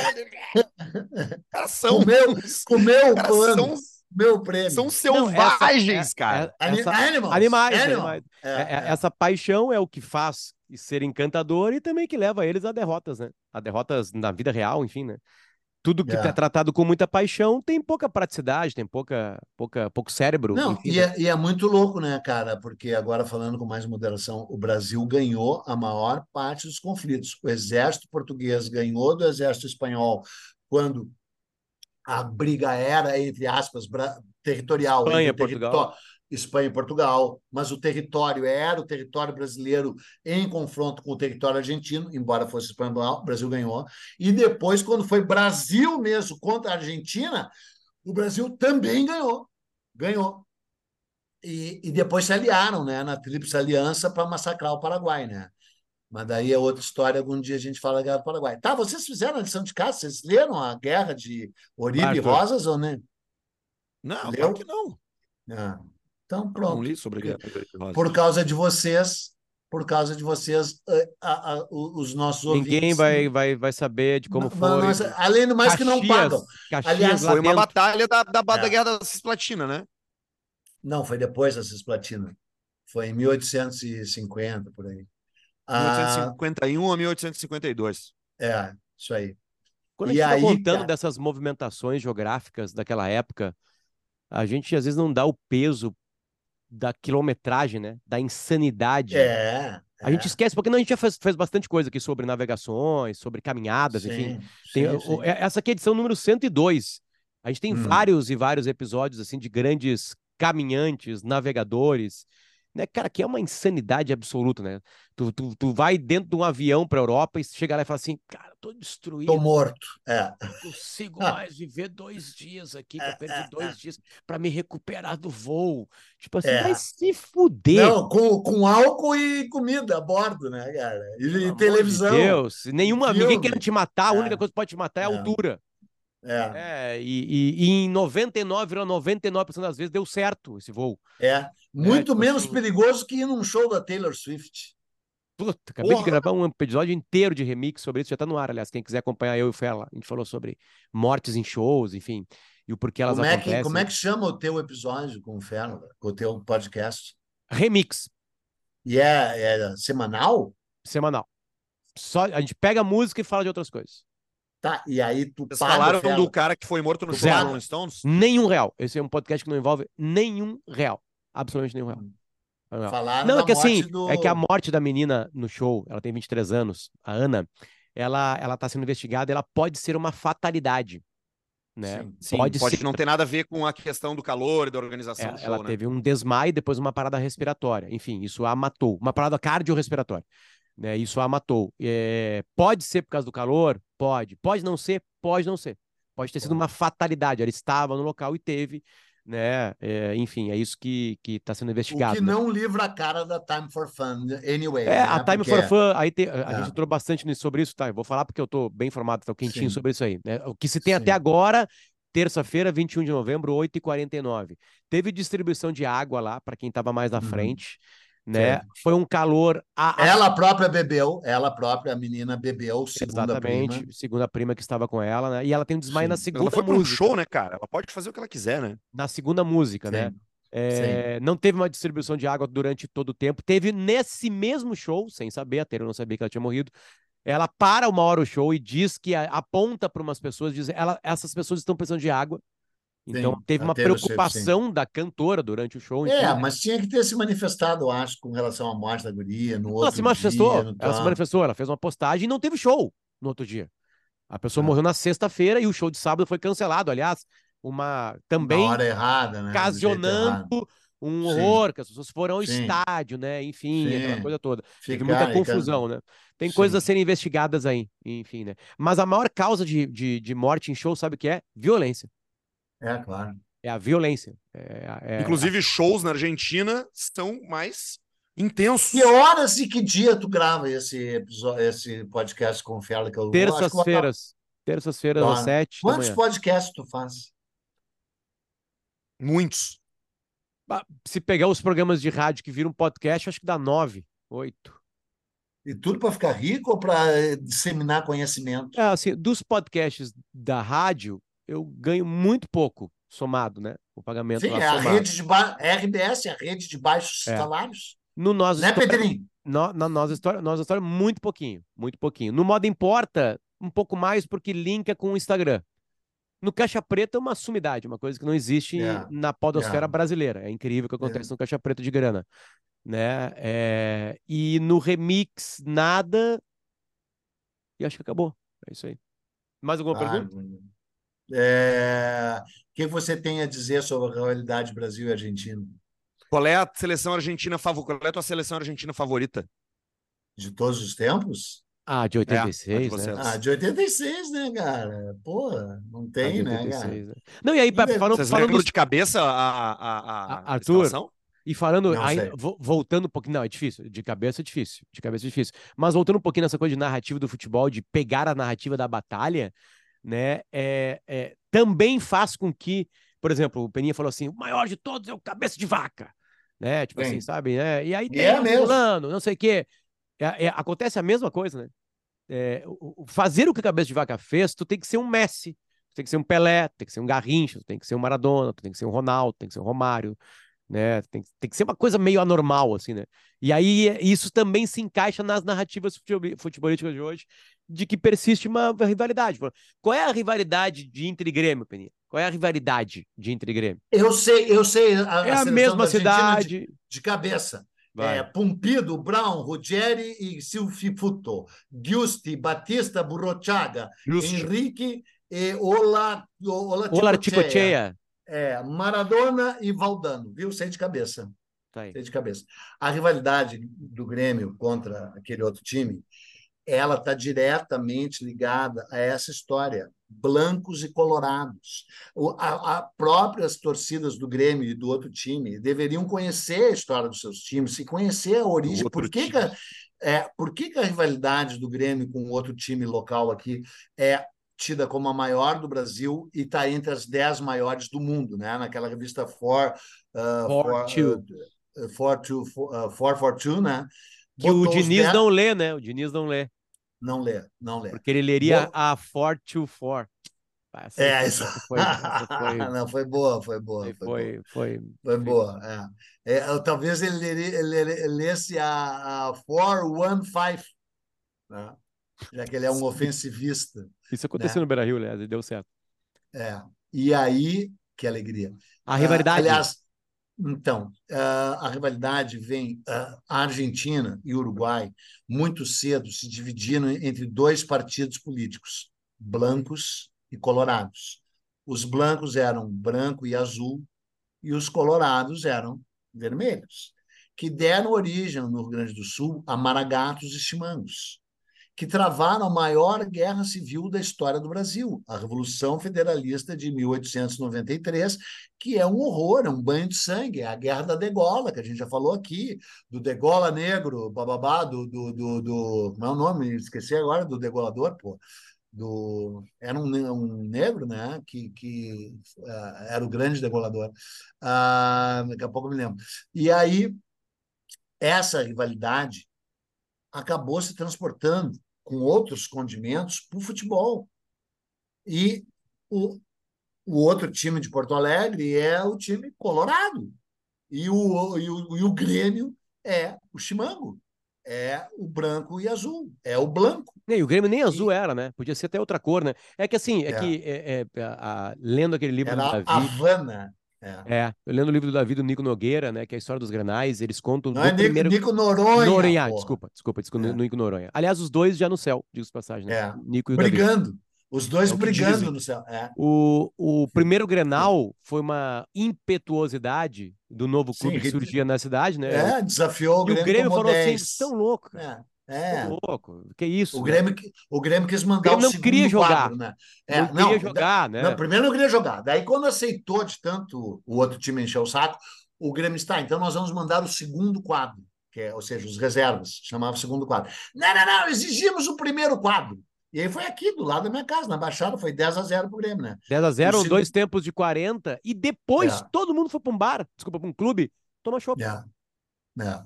Speaker 3: Caras são,
Speaker 2: Comeu, comeu o
Speaker 3: Caras
Speaker 2: pano,
Speaker 3: são-
Speaker 2: meu prêmio.
Speaker 3: são
Speaker 1: Não,
Speaker 3: selvagens,
Speaker 1: essa-
Speaker 3: cara.
Speaker 1: é-
Speaker 2: Ani-
Speaker 1: essa-
Speaker 2: animals.
Speaker 1: Animais,
Speaker 2: Animal.
Speaker 1: animais.
Speaker 2: É,
Speaker 1: É- é-
Speaker 2: é.
Speaker 1: Essa paixão é o que faz ser encantador e também que leva eles a derrotas, né? A derrotas na vida real, enfim, né? Tudo que
Speaker 2: É.
Speaker 1: é tratado com muita paixão tem pouca praticidade, tem pouca, pouca, pouco cérebro.
Speaker 2: Não,
Speaker 1: enfim,
Speaker 2: e
Speaker 1: né?
Speaker 2: é, e é muito louco, né, cara? Porque agora, falando com mais moderação, o Brasil ganhou a maior parte dos conflitos. O exército português ganhou do exército espanhol quando a briga era, entre aspas, territorial.
Speaker 1: Espanha, Portugal.
Speaker 2: Espanha e Portugal, mas o território era o território brasileiro em confronto com o território argentino, embora fosse espanhol, o Brasil ganhou. E depois, quando foi Brasil mesmo contra a Argentina, o Brasil também ganhou. Ganhou. E, e depois se aliaram né, na Tríplice Aliança para massacrar o Paraguai, né? Mas daí é outra história, algum dia a gente fala da Guerra do Paraguai. Tá, vocês fizeram a lição de casa? Vocês leram a Guerra de Oribe e
Speaker 1: Arthur.
Speaker 2: Rosas ou né?
Speaker 3: Não,
Speaker 2: Leu?
Speaker 3: claro que não.
Speaker 2: Ah, então,
Speaker 3: Não
Speaker 2: pronto.
Speaker 3: li sobre a guerra. Rosa.
Speaker 2: Por causa de vocês, por causa de vocês, eh, a- a- os nossos
Speaker 1: Ninguém
Speaker 2: ouvintes...
Speaker 1: vai, vai, vai saber de como
Speaker 2: Não-
Speaker 1: foi.
Speaker 2: nossa, além do mais que não
Speaker 1: Caxias,
Speaker 2: pagam.
Speaker 1: Caxias
Speaker 2: Aliás,
Speaker 3: Foi uma batalha da, da, da
Speaker 2: É.
Speaker 3: guerra da Cisplatina, né?
Speaker 2: Não, foi depois da Cisplatina. Foi em 1850, por aí. Ah,
Speaker 3: 1851 a 1852.
Speaker 2: é, isso aí.
Speaker 1: Quando a
Speaker 2: E
Speaker 1: gente
Speaker 2: aí,
Speaker 1: vai contando
Speaker 2: cara?
Speaker 1: dessas movimentações geográficas daquela época, a gente às vezes não dá o peso da quilometragem, né? Da insanidade.
Speaker 2: É.
Speaker 1: A gente esquece, porque não, a gente já fez, fez bastante coisa aqui sobre navegações, sobre caminhadas, enfim. Tem, o- o- é- essa aqui é a edição número 102. A gente tem
Speaker 2: Hum.
Speaker 1: vários e vários episódios assim de grandes caminhantes, navegadores, né? Cara, que é uma insanidade absoluta, né? Tu, tu, tu vai dentro de um avião para Europa e chega lá e fala assim, cara, tô destruído,
Speaker 2: Tô morto. É.
Speaker 1: não consigo
Speaker 2: Ah.
Speaker 1: mais viver dois dias aqui, que
Speaker 2: É,
Speaker 1: eu perdi
Speaker 2: é,
Speaker 1: dois
Speaker 2: é.
Speaker 1: dias para me recuperar do voo. Tipo assim,
Speaker 2: É.
Speaker 1: vai se fuder.
Speaker 2: Não, com, com álcool e comida a bordo, né, cara? E,
Speaker 1: de
Speaker 2: televisão.
Speaker 1: Deus, nenhuma, ninguém
Speaker 2: filme.
Speaker 1: quer te matar, a única
Speaker 2: É.
Speaker 1: coisa que pode te matar é a
Speaker 2: É.
Speaker 1: altura.
Speaker 2: É,
Speaker 1: É, e, e- e em 99,99% das vezes deu certo esse voo.
Speaker 2: é. Muito
Speaker 1: tipo
Speaker 2: menos
Speaker 1: assim-
Speaker 2: perigoso que ir num show da Taylor Swift.
Speaker 1: Puta, acabei
Speaker 2: Porra!
Speaker 1: de gravar um episódio inteiro de remix sobre isso, já tá no ar, aliás, quem quiser acompanhar eu e o Fela. A gente falou sobre mortes em shows, enfim, e o porquê elas
Speaker 2: Como é,
Speaker 1: acontecem.
Speaker 2: que, como é que chama o teu episódio com o Fernando, com o teu podcast?
Speaker 1: Remix,
Speaker 2: E é, é semanal?
Speaker 1: semanal. Só, a gente pega a música e fala de outras coisas.
Speaker 2: Tá, e aí tu
Speaker 3: Vocês falaram do cara que foi morto no show Rolling Stones?
Speaker 1: Nenhum real. Esse é um podcast que não envolve nenhum real. Absolutamente nenhum real.
Speaker 2: Hum.
Speaker 1: Nenhum real.
Speaker 2: Falaram
Speaker 1: Não, é que assim,
Speaker 2: do...
Speaker 1: é que a morte da menina no show, ela tem 23 anos, a Ana, ela, ela tá sendo investigada, ela pode ser uma fatalidade, né?
Speaker 2: Sim,
Speaker 3: Sim,
Speaker 1: pode,
Speaker 3: pode,
Speaker 1: ser.
Speaker 3: não ter nada a ver com a questão do calor e da
Speaker 1: É,
Speaker 3: organização do show,
Speaker 1: ela
Speaker 3: né?
Speaker 1: teve um desmaio e depois uma parada respiratória. Enfim, isso a matou. Uma parada cardiorrespiratória. Né? Isso a matou. É, pode ser por causa do calor? Pode. Pode não ser? Pode não ser. Pode ter sido uma fatalidade. Ela estava no local e teve, né? É, enfim, é isso que está sendo
Speaker 2: O
Speaker 1: investigado.
Speaker 2: que
Speaker 1: né?
Speaker 2: não livra a cara da Time for Fun, anyway.
Speaker 1: É,
Speaker 2: né?
Speaker 1: a Time
Speaker 2: Porque-
Speaker 1: for Fun, aí a
Speaker 2: É.
Speaker 1: gente entrou bastante sobre isso, tá? Eu vou falar porque eu tô bem informado, tô quentinho
Speaker 2: Sim.
Speaker 1: sobre isso aí. né? O que se tem
Speaker 2: Sim.
Speaker 1: até agora, terça-feira, 21 de novembro, 8h49. Teve distribuição de água lá para quem estava mais na
Speaker 2: Uhum.
Speaker 1: frente, né? Foi um calor. a-
Speaker 2: Ela própria bebeu, ela própria, a menina bebeu, segunda
Speaker 1: Exatamente,
Speaker 2: prima.
Speaker 1: segunda prima que estava com ela, né? E ela tem um desmaio na
Speaker 2: Sim.
Speaker 3: Ela não
Speaker 1: segunda
Speaker 3: foi para um
Speaker 1: música.
Speaker 3: show, né, cara? Ela pode fazer o que ela quiser, né?
Speaker 1: Na segunda música, né?
Speaker 2: Sim.
Speaker 1: É, não teve uma distribuição de água durante todo o tempo. Teve nesse mesmo show, sem saber, a Taylor não sabia que ela tinha morrido. Ela para uma hora o show e diz que aponta para umas pessoas, diz ela, essas pessoas estão precisando de água. Então sim, teve uma preocupação da cantora durante o show.
Speaker 2: É, mas tinha que ter se manifestado, eu acho, com relação à morte da guria. No ela
Speaker 1: se manifestou, dia, ela se manifestou, ela fez uma postagem e não teve show no outro dia. A pessoa ah. morreu na sexta-feira e o show de sábado foi cancelado. Aliás, uma também
Speaker 2: na hora errada, né?
Speaker 1: ocasionando um horror, Sim. que as pessoas foram ao Sim. estádio, né? Enfim, Sim. aquela coisa toda. Teve muita confusão, né? Tem coisas a serem investigadas aí, enfim, né? Mas a maior causa de, de, de morte em show, sabe o que é? Violência.
Speaker 2: É, claro.
Speaker 1: É a violência. É,
Speaker 3: é, Inclusive, shows na Argentina são mais intensos.
Speaker 2: Que horas e que dia tu grava esse episódio, esse podcast com o Ferla?
Speaker 1: Terças-feiras. Terças-feiras às sete.
Speaker 2: Quantos podcasts tu faz?
Speaker 3: Muitos.
Speaker 1: Se pegar os programas de rádio que viram podcast, acho que dá nove, oito.
Speaker 2: E tudo para ficar rico ou para eh, disseminar conhecimento?
Speaker 1: É, assim, dos podcasts da rádio, eu ganho muito pouco somado, né? O pagamento.
Speaker 2: Sim, é a rede de ba... É RBS, a rede de baixos é. salários.
Speaker 1: No nós
Speaker 2: né, história... Pedrinho?
Speaker 1: No, na nossa história, nossa história, muito pouquinho, muito pouquinho. No modo importa, um pouco mais, porque linka com o Instagram. No Caixa Preta é uma sumidade, uma coisa que não existe yeah. na podosfera yeah. brasileira. É incrível o que acontece yeah. no Caixa Preta de grana. Né? É... E no Remix, nada. E acho que acabou. É isso aí. Mais alguma ah, pergunta?
Speaker 2: É... O que você tem a dizer sobre a realidade Brasil e Argentina?
Speaker 3: Qual é a seleção argentina favorita? Qual é a tua seleção argentina favorita?
Speaker 2: De todos os tempos?
Speaker 1: Ah, de 86, é, né?
Speaker 2: Ah, de 86, né, cara? Pô, não tem, ah, né, cara? Né?
Speaker 1: Não, e aí, e falando,
Speaker 3: Vocês
Speaker 1: falando
Speaker 3: de cabeça a, a, a,
Speaker 1: Arthur, e falando, aí, voltando um pouquinho, não, é difícil, de cabeça é difícil, de cabeça é difícil, mas voltando um pouquinho nessa coisa de narrativa do futebol, de pegar a narrativa da batalha, né, é, é também faz com que, por exemplo, o Peninha falou assim, o maior de todos é o cabeça de vaca, né, tipo assim, sabe, né, e aí tem
Speaker 2: é mesmo.
Speaker 1: fulano, não sei o quê, é, é, acontece a mesma coisa, né? É, fazer o que a cabeça de vaca fez, tu tem que ser um Messi, tu tem que ser um Pelé, tu tem que ser um Garrincha, tu tem que ser um Maradona, tu tem que ser um Ronaldo, tu tem que ser um Romário, né? Tem, tem que ser uma coisa meio anormal, assim, né? E aí isso também se encaixa nas narrativas futebolísticas de hoje, de que persiste uma rivalidade. Qual é a rivalidade de Inter e Grêmio, Peninha? Qual é a rivalidade de Inter e Grêmio?
Speaker 2: Eu sei, eu sei. A,
Speaker 1: é a, a mesma cidade.
Speaker 2: De, de cabeça. É, Pumpido, Brown, Ruggeri e Silfifuto, Giusti, Batista, Burrochaga, Henrique e Ola, Ola,
Speaker 1: Ola Ticocheia.
Speaker 2: É, Maradona e Valdano, viu? Sei de cabeça.
Speaker 1: Tá Sei
Speaker 2: de cabeça. A rivalidade do Grêmio contra aquele outro time ela está diretamente ligada a essa história, blancos e colorados. As próprias torcidas do Grêmio e do outro time deveriam conhecer a história dos seus times, se conhecer a origem. Por que, que, a, é, por que, que a rivalidade do Grêmio com outro time local aqui é tida como a maior do Brasil e está entre as dez maiores do mundo, né? Naquela revista For, uh,
Speaker 1: for,
Speaker 2: for, uh, for, two, for, uh, for, for two, né?
Speaker 1: Que o Diniz dez... não lê, né? O Diniz não lê.
Speaker 2: Não lê, não lê.
Speaker 1: Porque ele leria a 424.
Speaker 2: Essa é, isso. Foi, foi... não, foi boa, foi boa.
Speaker 1: Foi, foi, foi,
Speaker 2: foi boa. É. É, talvez ele, ele, ele, ele lesse a, a 415, né? já que ele é um ofensivista.
Speaker 1: Isso aconteceu né? no Beira Rio, aliás, e deu certo.
Speaker 2: É. E aí, que alegria.
Speaker 1: A rivalidade.
Speaker 2: Uh, aliás, então, a rivalidade vem. A Argentina e o Uruguai, muito cedo, se dividiram entre dois partidos políticos, blancos e colorados. Os blancos eram branco e azul, e os colorados eram vermelhos, que deram origem no Rio Grande do Sul a maragatos e chimangos que travaram a maior guerra civil da história do Brasil, a Revolução Federalista de 1893, que é um horror, é um banho de sangue, é a Guerra da Degola, que a gente já falou aqui, do Degola Negro, bababá, do, do, do, do é o nome? Esqueci agora, do degolador, pô. Do, era um, um negro, né, que, que uh, era o grande degolador. Uh, daqui a pouco eu me lembro. E aí, essa rivalidade acabou se transportando com outros condimentos para o futebol. E o, o outro time de Porto Alegre é o time colorado. E o, e o, e o Grêmio é o chimango. É o branco e azul. É o branco.
Speaker 1: E o Grêmio nem azul era, né? Podia ser até outra cor, né? É que assim, é,
Speaker 2: É.
Speaker 1: que é, é, a- a- lendo aquele livro do
Speaker 2: Era
Speaker 1: Davi.
Speaker 2: Havana. É.
Speaker 1: É, eu lendo o livro do Davi do Nico Nogueira, né? Que é a história dos granais, eles contam
Speaker 2: Não é Nico,
Speaker 1: primeiro.
Speaker 2: Nico Noronha.
Speaker 1: Noronha,
Speaker 2: porra.
Speaker 1: desculpa, desculpa, desculpa,
Speaker 2: É.
Speaker 1: Nico Noronha. Aliás, os dois já no céu, digo de passagem, né?
Speaker 2: É.
Speaker 1: Nico e o Davi.
Speaker 2: Brigando. Os dois
Speaker 1: É que
Speaker 2: brigando no céu. É.
Speaker 1: O, o primeiro Grenal foi uma impetuosidade do novo
Speaker 2: Sim,
Speaker 1: clube que
Speaker 2: Rit-
Speaker 1: surgia na cidade, né?
Speaker 2: É, desafiou o
Speaker 1: e
Speaker 2: Grêmio.
Speaker 1: o Grêmio falou assim:
Speaker 2: 10.
Speaker 1: estão loucos,
Speaker 2: É, é.
Speaker 1: estão loucos, que isso?
Speaker 2: O
Speaker 1: né?
Speaker 2: Grêmio, que- o Grêmio quis mandar
Speaker 1: Grêmio
Speaker 2: o
Speaker 1: não
Speaker 2: segundo
Speaker 1: queria jogar.
Speaker 2: quadro, né? É,
Speaker 1: não queria jogar, né?
Speaker 2: Não, primeiro não queria jogar. Daí, quando aceitou de tanto o outro time encher o saco, o Grêmio está. Então, nós vamos mandar o segundo quadro, que é, ou seja, os reservas, chamava o segundo quadro. Não, não, não, exigimos o primeiro quadro. E aí foi aqui, do lado da minha casa, na Baixada, foi 10 a 0 pro Grêmio, né?
Speaker 1: 10 a 0
Speaker 2: o
Speaker 1: dois
Speaker 2: segundo-
Speaker 1: tempos de 40, e depois
Speaker 2: É.
Speaker 1: todo mundo foi para um bar, desculpa, para um clube, toma chopp.
Speaker 2: É. É.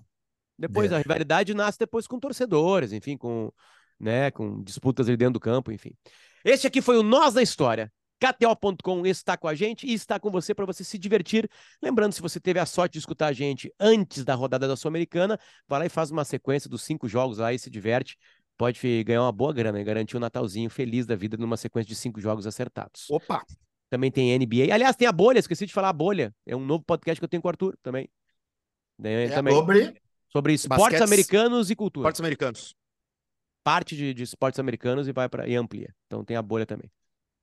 Speaker 1: Depois a rivalidade nasce depois com torcedores, enfim, com, né, com disputas ali dentro do campo, enfim. Este aqui foi o Nós da História. KTO.com está com a gente e está com você para você se divertir. Lembrando, se você teve a sorte de escutar a gente antes da rodada da Sul-Americana, vai lá e faz uma sequência dos cinco jogos lá e se diverte. Pode ganhar uma boa grana e garantir um Natalzinho feliz da vida numa sequência de cinco jogos acertados.
Speaker 3: Opa!
Speaker 1: Também tem NBA. Aliás, tem a Bolha, esqueci de falar a Bolha. É um novo podcast que eu tenho com o Arthur também. Né,
Speaker 2: É,
Speaker 1: também.
Speaker 2: sobre
Speaker 1: Sobre esportes
Speaker 3: Basquetes-
Speaker 1: americanos e cultura.
Speaker 3: Esportes americanos.
Speaker 1: Parte de, de esportes americanos e vai para e amplia. Então tem a bolha também.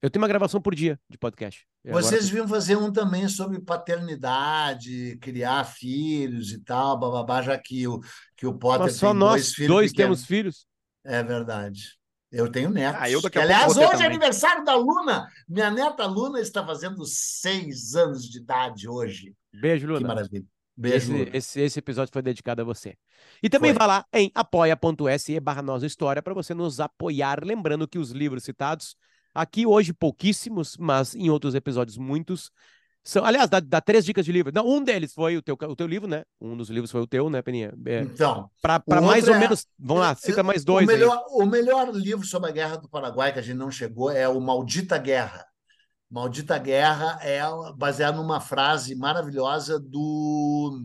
Speaker 1: Eu tenho uma gravação por dia de podcast. E agora
Speaker 2: Vocês
Speaker 1: tô-
Speaker 2: deviam fazer um também sobre paternidade, criar filhos e tal, bababá, já que o, que o Potter
Speaker 1: Mas só
Speaker 2: tem
Speaker 1: nós
Speaker 2: dois filhos
Speaker 1: dois temos filhos.
Speaker 2: É verdade. Eu tenho netos.
Speaker 3: Ah, eu
Speaker 2: Que, Aliás, hoje é
Speaker 3: também.
Speaker 2: aniversário da Luna. Minha neta Luna está fazendo seis anos de idade hoje.
Speaker 1: Beijo,
Speaker 2: Que
Speaker 1: Luna.
Speaker 2: maravilha. Beijo,
Speaker 1: Esse, esse, esse episódio foi dedicado a você. E também
Speaker 2: Foi.
Speaker 1: vá lá em apoia.se barra Nós História para você nos apoiar. Lembrando que os livros citados, aqui hoje pouquíssimos, mas em outros episódios muitos, são, aliás, dá, dá três dicas de livro. Não, um deles foi o teu, o teu livro, né? Um dos livros foi o teu, né, Peninha? É,
Speaker 2: Então,
Speaker 1: para mais ou
Speaker 2: é-
Speaker 1: menos, vamos lá, cita mais dois
Speaker 2: o
Speaker 1: aí.
Speaker 2: melhor, o melhor livro sobre a Guerra do Paraguai que a gente não chegou é o Maldita Guerra. Maldita Guerra é baseado numa frase maravilhosa do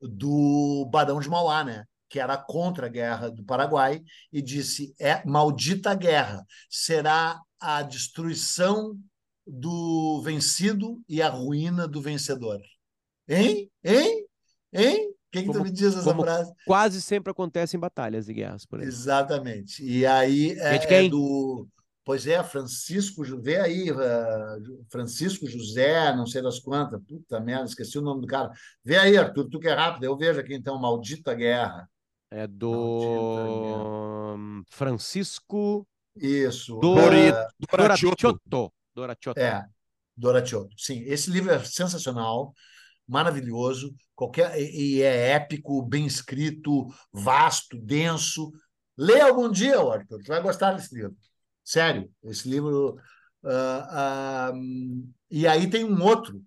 Speaker 2: do Barão de Mauá, né? Que era contra a Guerra do Paraguai e disse: "É maldita guerra, será a destruição do vencido e a ruína do vencedor." Hein? Hein? Hein? O que, que tu
Speaker 1: Como-
Speaker 2: me diz essa frase?
Speaker 1: Quase sempre acontece em batalhas e guerras por aí.
Speaker 2: Exatamente. E aí é,
Speaker 1: É
Speaker 2: do. Pois é, Francisco, vê aí, eh, Francisco José, não sei das quantas, puta merda, esqueci o nome do cara. Vê aí, Arthur, tu que é rápido, eu vejo aqui então, Maldita Guerra.
Speaker 1: É do hum, Francisco
Speaker 2: Isso.
Speaker 1: Dori-
Speaker 3: Doratiotto.
Speaker 1: Doratiotto.
Speaker 2: É, Doratiotto. Sim, esse livro é sensacional, maravilhoso, qualquer e e é épico, bem escrito, vasto, denso. Lê algum dia, Arthur, tu vai gostar desse livro. Sério, esse livro. ah, ah, e aí tem um outro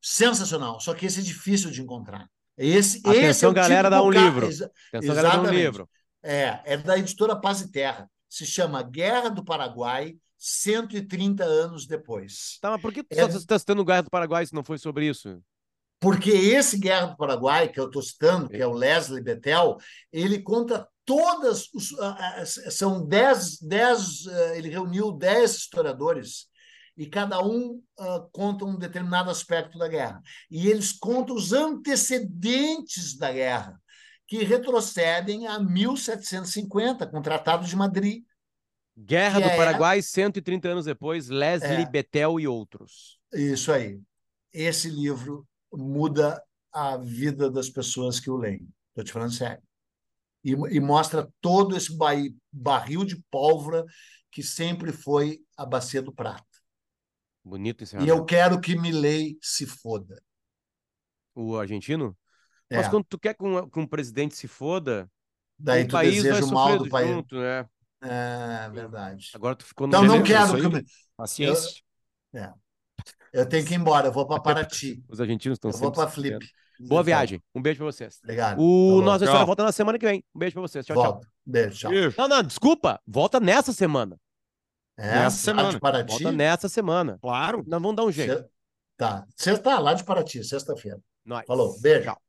Speaker 2: sensacional, só que esse é difícil de encontrar. Esse, esse é
Speaker 1: Atenção,
Speaker 2: o
Speaker 1: galera,
Speaker 2: tipo
Speaker 1: dá um
Speaker 2: cara-
Speaker 1: livro.
Speaker 2: Exa-
Speaker 1: Atenção, galera, um
Speaker 2: Exatamente.
Speaker 1: livro.
Speaker 2: é, é da editora Paz e Terra. Se chama Guerra do Paraguai, 130 anos depois.
Speaker 1: Tá, mas por que tu
Speaker 2: É-
Speaker 1: está citando o Guerra do Paraguai se não foi sobre isso?
Speaker 2: Porque esse Guerra do Paraguai, que eu estou citando, que é o Leslie Bettel, ele conta todas. Os, são dez, dez, ah, ele reuniu dez historiadores e cada um ah, conta um determinado aspecto da guerra. E eles contam os antecedentes da guerra, que retrocedem a 1750, com o Tratado de Madrid.
Speaker 1: Guerra do
Speaker 2: é-
Speaker 1: Paraguai, 130 anos depois, Leslie
Speaker 2: É.
Speaker 1: Betel e outros.
Speaker 2: Isso aí. Esse livro muda a vida das pessoas que o leem. Estou te falando sério. E, e mostra todo esse bai- barril de pólvora que sempre foi a bacia do prata.
Speaker 1: Bonito
Speaker 2: E
Speaker 1: encerramento.
Speaker 2: eu quero que Milley se foda.
Speaker 1: O argentino?
Speaker 2: É,
Speaker 1: Mas quando tu quer que um, que um presidente se foda,
Speaker 2: daí
Speaker 1: o
Speaker 2: tu
Speaker 1: país vai
Speaker 2: deseja o mal
Speaker 1: sofrer
Speaker 2: do país.
Speaker 1: junto, né?
Speaker 2: É verdade.
Speaker 1: Agora tu ficou no
Speaker 2: Então não quero que
Speaker 3: aí.
Speaker 2: me-
Speaker 3: Paciência.
Speaker 2: eu tenho que ir embora. Eu vou para Paraty.
Speaker 1: Os argentinos estão
Speaker 2: Eu vou para. Flip.
Speaker 1: Boa viagem. Um beijo pra vocês.
Speaker 2: Obrigado.
Speaker 1: O
Speaker 2: Tá.
Speaker 1: Nossa
Speaker 3: Tchau.
Speaker 1: volta na semana que vem. Um beijo pra vocês. Tchau, tchau.
Speaker 2: Volta. Beijo, tchau.
Speaker 3: Beijo.
Speaker 1: Não, não, desculpa. Volta nessa semana.
Speaker 2: É,
Speaker 3: Nessa
Speaker 2: lá de
Speaker 3: semana.
Speaker 2: Paraty.
Speaker 1: Volta nessa semana.
Speaker 3: Claro.
Speaker 1: Nós vamos dar um jeito.
Speaker 2: Cê- Tá. Sexta, tá lá de Paraty, sexta-feira.
Speaker 1: Nós.
Speaker 2: Falou, beijo.
Speaker 1: Tchau.